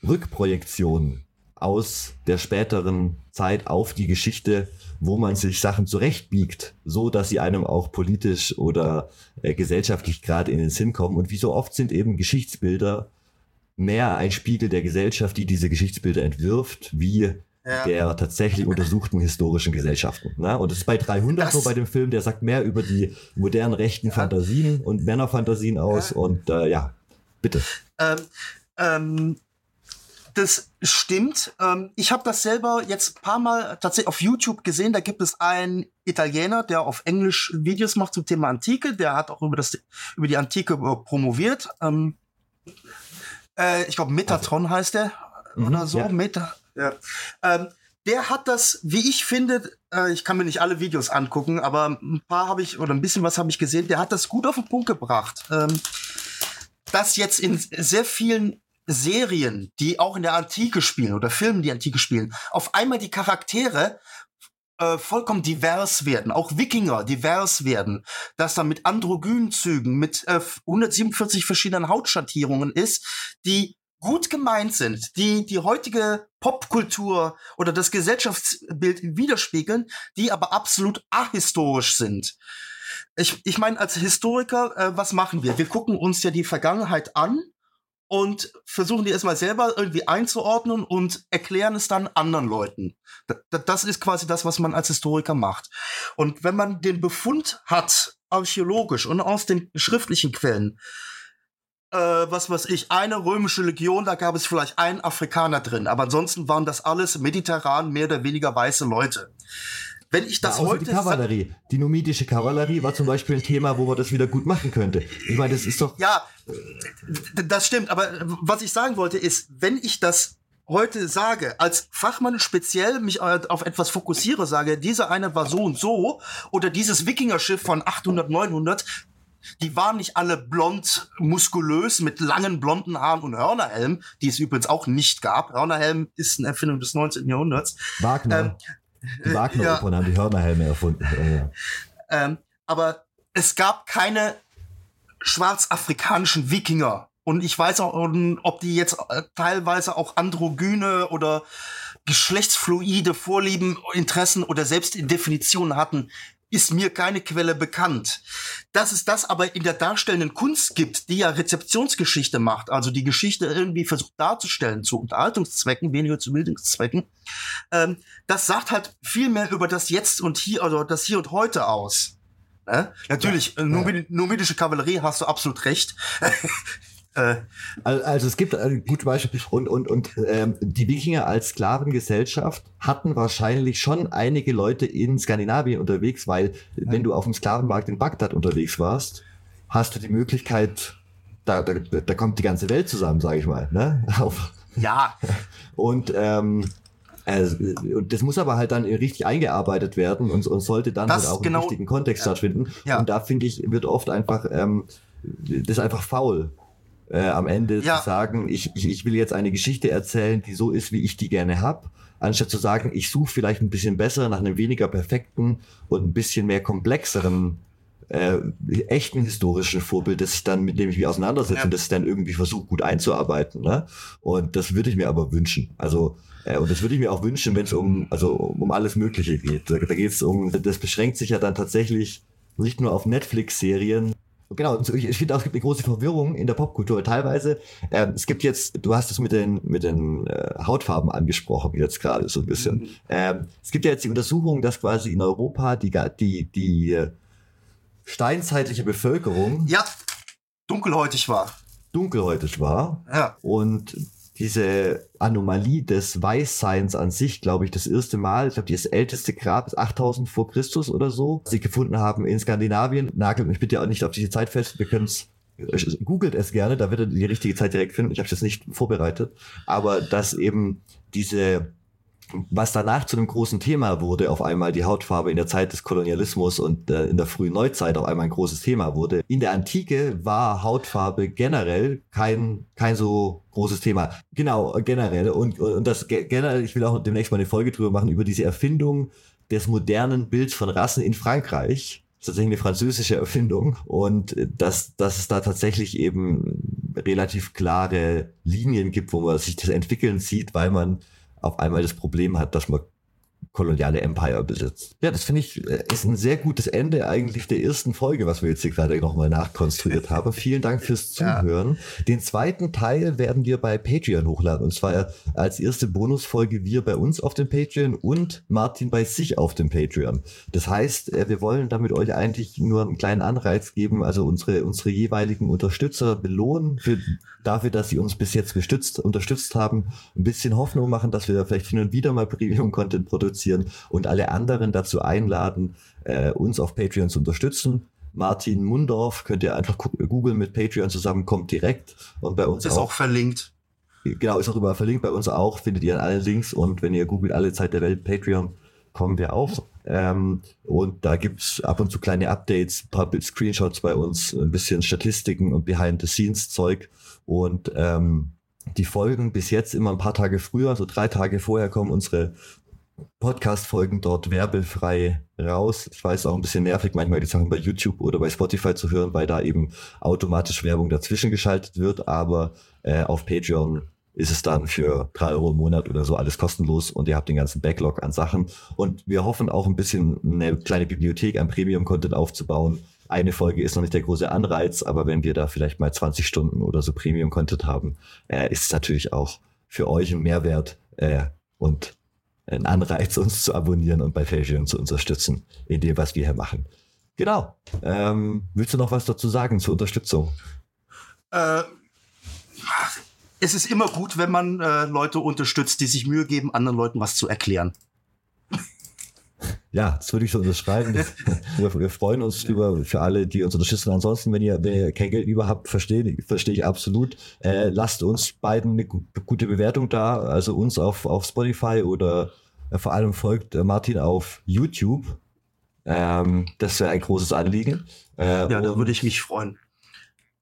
Rückprojektionen aus der späteren Zeit auf die Geschichte, wo man sich Sachen zurechtbiegt, so dass sie einem auch politisch oder äh, gesellschaftlich gerade in den Sinn kommen. Und wie so oft sind eben Geschichtsbilder mehr ein Spiegel der Gesellschaft, die diese Geschichtsbilder entwirft, wie ja. der tatsächlich untersuchten historischen Gesellschaften. Ne? Und das ist bei 300 das, so bei dem Film, der sagt mehr über die modernen rechten ja. Fantasien und Männerfantasien aus. Ja. Und äh, ja, bitte. Ähm, ähm, das stimmt. Ähm, ich habe das selber jetzt ein paar Mal tatsächlich auf YouTube gesehen. Da gibt es einen Italiener, der auf Englisch Videos macht zum Thema Antike. Der hat auch über, das, über die Antike promoviert. Äh, ich glaube, Metatron also. heißt der mhm, oder so. Ja. Meta. Ja. Ähm, der hat das, wie ich finde, äh, ich kann mir nicht alle Videos angucken, aber ein paar habe ich oder ein bisschen was habe ich gesehen. Der hat das gut auf den Punkt gebracht. Ähm, dass jetzt in sehr vielen Serien, die auch in der Antike spielen oder Filmen, die Antike spielen, auf einmal die Charaktere äh, vollkommen divers werden, auch Wikinger divers werden, dass da mit Androgynzügen, mit äh, 147 verschiedenen Hautschattierungen ist, die gut gemeint sind, die die heutige Popkultur oder das Gesellschaftsbild widerspiegeln, die aber absolut ahistorisch sind. Ich, ich meine, als Historiker, äh, was machen wir? Wir gucken uns ja die Vergangenheit an und versuchen die erstmal selber irgendwie einzuordnen und erklären es dann anderen Leuten. Das ist quasi das, was man als Historiker macht. Und wenn man den Befund hat, archäologisch und aus den schriftlichen Quellen, äh, was weiß ich, eine römische Legion, da gab es vielleicht einen Afrikaner drin, aber ansonsten waren das alles mediterran, mehr oder weniger weiße Leute wenn ich das ja, heute. Die Kavallerie. Die numidische Kavallerie war zum Beispiel ein Thema, wo man das wieder gut machen könnte. Ich meine, das ist doch. Ja, das stimmt. Aber was ich sagen wollte ist, wenn ich das heute sage, als Fachmann speziell mich auf etwas fokussiere, sage, dieser eine war so und so, oder dieses Wikingerschiff von 800, 900, die waren nicht alle blond, muskulös, mit langen blonden Haaren und Hörnerhelm, die es übrigens auch nicht gab. Hörnerhelm ist eine Erfindung des 19. Jahrhunderts. Wagner. Ähm, die Wagner-Opern ja. haben die Hörnerhelme erfunden. Ja. Ähm, aber es gab keine schwarzafrikanischen Wikinger. Und ich weiß auch, ob die jetzt äh, teilweise auch androgyne oder geschlechtsfluide Vorlieben, Interessen oder selbst in Definitionen hatten ist mir keine Quelle bekannt. Dass es das aber in der darstellenden Kunst gibt, die ja Rezeptionsgeschichte macht, also die Geschichte irgendwie versucht darzustellen zu Unterhaltungszwecken, weniger zu Bildungszwecken, ähm, das sagt halt viel mehr über das Jetzt und Hier, also das Hier und Heute aus. Ne? Natürlich, ja. numidische Kavallerie hast du absolut recht. Äh, also es gibt ein gutes Beispiel und und und ähm, die Wikinger als Sklavengesellschaft hatten wahrscheinlich schon einige Leute in Skandinavien unterwegs, weil wenn du auf dem Sklavenmarkt in Bagdad unterwegs warst, hast du die Möglichkeit, da, da, da kommt die ganze Welt zusammen, sage ich mal. Ne? Auf. Ja. Und ähm, also, und das muss aber halt dann richtig eingearbeitet werden und, und sollte dann halt auch genau, im richtigen Kontext ja. stattfinden. Ja. Und da finde ich, wird oft einfach, ähm, das ist einfach faul äh, am Ende ja. zu sagen, ich, ich, ich will jetzt eine Geschichte erzählen, die so ist, wie ich die gerne hab, anstatt zu sagen, ich suche vielleicht ein bisschen besser nach einem weniger perfekten und ein bisschen mehr komplexeren äh, echten historischen Vorbild, das ich dann, mit dem ich mich auseinandersetze ja. und das ich dann irgendwie versuche, gut einzuarbeiten. Ne? Und das würde ich mir aber wünschen. Also, äh, und das würde ich mir auch wünschen, wenn es um, also um alles Mögliche geht. Da, da geht es um, das beschränkt sich ja dann tatsächlich nicht nur auf Netflix-Serien, Genau, ich finde auch, es gibt eine große Verwirrung in der Popkultur. Teilweise, äh, es gibt jetzt, du hast es mit den, mit den äh, Hautfarben angesprochen, jetzt gerade so ein bisschen. Mhm. Ähm, es gibt ja jetzt die Untersuchung, dass quasi in Europa die, die, die äh, steinzeitliche Bevölkerung ja, dunkelhäutig war. Dunkelhäutig war. Ja. Und diese Anomalie des Weißseins an sich, glaube ich, das erste Mal, ich glaube, das älteste Grab ist 8000 vor Christus oder so, sie gefunden haben in Skandinavien. Nagelt mich bitte auch nicht auf diese Zeit fest, wir können es äh, googelt es gerne, da werdet ihr die richtige Zeit direkt finden. Ich habe das nicht vorbereitet, aber dass eben diese was danach zu einem großen Thema wurde, auf einmal die Hautfarbe in der Zeit des Kolonialismus und äh, in der frühen Neuzeit auf einmal ein großes Thema wurde. In der Antike war Hautfarbe generell kein, kein so großes Thema. Genau, generell. Und, und das generell, ich will auch demnächst mal eine Folge drüber machen, über diese Erfindung des modernen Bilds von Rassen in Frankreich. Das ist tatsächlich eine französische Erfindung und dass, dass es da tatsächlich eben relativ klare Linien gibt, wo man sich das entwickeln sieht, weil man auf einmal das Problem hat, dass man koloniale Empire besitzt. Ja, das finde ich äh, ist ein sehr gutes Ende eigentlich der ersten Folge, was wir jetzt hier gerade nochmal nachkonstruiert haben. Vielen Dank fürs Zuhören. Ja. Den zweiten Teil werden wir bei Patreon hochladen und zwar als erste Bonusfolge wir bei uns auf dem Patreon und Martin bei sich auf dem Patreon. Das heißt, äh, wir wollen damit euch eigentlich nur einen kleinen Anreiz geben, also unsere unsere jeweiligen Unterstützer belohnen für dafür, dass sie uns bis jetzt gestützt unterstützt haben, ein bisschen Hoffnung machen, dass wir vielleicht hin und wieder mal Premium Content produzieren produzieren und alle anderen dazu einladen, äh, uns auf Patreon zu unterstützen. Martin Mundorf könnt ihr einfach Google mit Patreon zusammen, kommt direkt und bei uns ist auch, auch verlinkt. Genau, ist auch überall verlinkt. Bei uns auch findet ihr alle Links und wenn ihr googelt alle Zeit der Welt Patreon, kommen wir auch. Ähm, und da gibt's ab und zu kleine Updates, paar Screenshots bei uns, ein bisschen Statistiken und Behind-the-Scenes-Zeug. Und ähm, die Folgen bis jetzt immer ein paar Tage früher, so drei Tage vorher kommen unsere Podcast-Folgen dort werbefrei raus. Ich weiß auch ein bisschen nervig, manchmal die Sachen bei YouTube oder bei Spotify zu hören, weil da eben automatisch Werbung dazwischen geschaltet wird. Aber äh, auf Patreon ist es dann für drei Euro im Monat oder so alles kostenlos und ihr habt den ganzen Backlog an Sachen. Und wir hoffen auch ein bisschen eine kleine Bibliothek an Premium-Content aufzubauen. Eine Folge ist noch nicht der große Anreiz, aber wenn wir da vielleicht mal 20 Stunden oder so Premium-Content haben, äh, ist es natürlich auch für euch ein Mehrwert äh, und ein Anreiz, uns zu abonnieren und bei Patreon zu unterstützen in dem, was wir hier machen. Genau. Ähm, willst du noch was dazu sagen zur Unterstützung? Äh, es ist immer gut, wenn man äh, Leute unterstützt, die sich Mühe geben, anderen Leuten was zu erklären. Ja, das würde ich so unterschreiben. wir, wir, freuen uns über für alle, die uns unterstützen. Ansonsten, wenn ihr, wenn ihr kein Geld über habt, verstehe verstehe ich absolut. Äh, lasst uns beiden eine gute Bewertung da, also uns auf, auf Spotify oder äh, vor allem folgt äh, Martin auf YouTube. Ähm, das wäre ein großes Anliegen. Äh, ja, da würde ich mich freuen.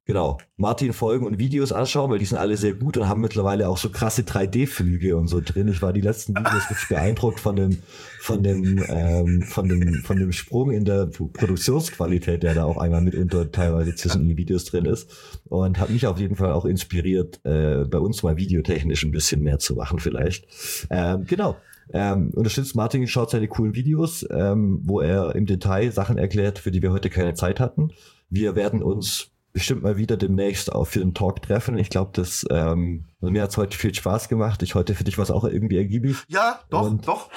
Genau. Martin Folgen und Videos anschauen, weil die sind alle sehr gut und haben mittlerweile auch so krasse 3D-Flüge und so drin. Ich war die letzten Videos wirklich beeindruckt von dem, von dem, ähm, von dem, von dem Sprung in der Produktionsqualität, der da auch einmal mitunter teilweise zwischen den Videos drin ist. Und hat mich auf jeden Fall auch inspiriert, äh, bei uns mal videotechnisch ein bisschen mehr zu machen vielleicht. Ähm, genau. Ähm, unterstützt Martin, schaut seine coolen Videos, ähm, wo er im Detail Sachen erklärt, für die wir heute keine Zeit hatten. Wir werden uns bestimmt mal wieder demnächst auf für den Talk treffen. Ich glaube, das ähm, mir hat's heute viel Spaß gemacht. Ich heute für dich was auch irgendwie ergiebig. Ja, doch, Und, doch.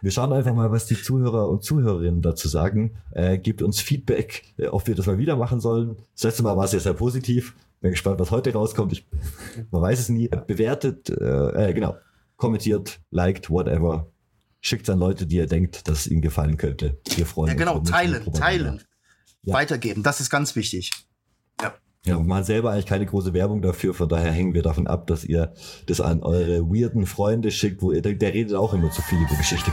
Wir schauen einfach mal, was die Zuhörer und Zuhörerinnen dazu sagen. Äh, gebt uns Feedback, äh, ob wir das mal wieder machen sollen. Das letzte Mal war es ja sehr positiv. Bin gespannt, was heute rauskommt. Ich, man weiß es nie. Bewertet, äh, äh, genau, kommentiert, liked, whatever. Schickt es an Leute, die ihr denkt, dass es ihnen gefallen könnte. Wir freuen ja, genau, uns. teilen, teilen. Ja. Weitergeben, das ist ganz wichtig. Ja. Ja, wir machen selber eigentlich keine große Werbung dafür, von daher hängen wir davon ab, dass ihr das an eure weirden Freunde schickt, wo ihr denkt, der redet auch immer zu viel über Geschichte.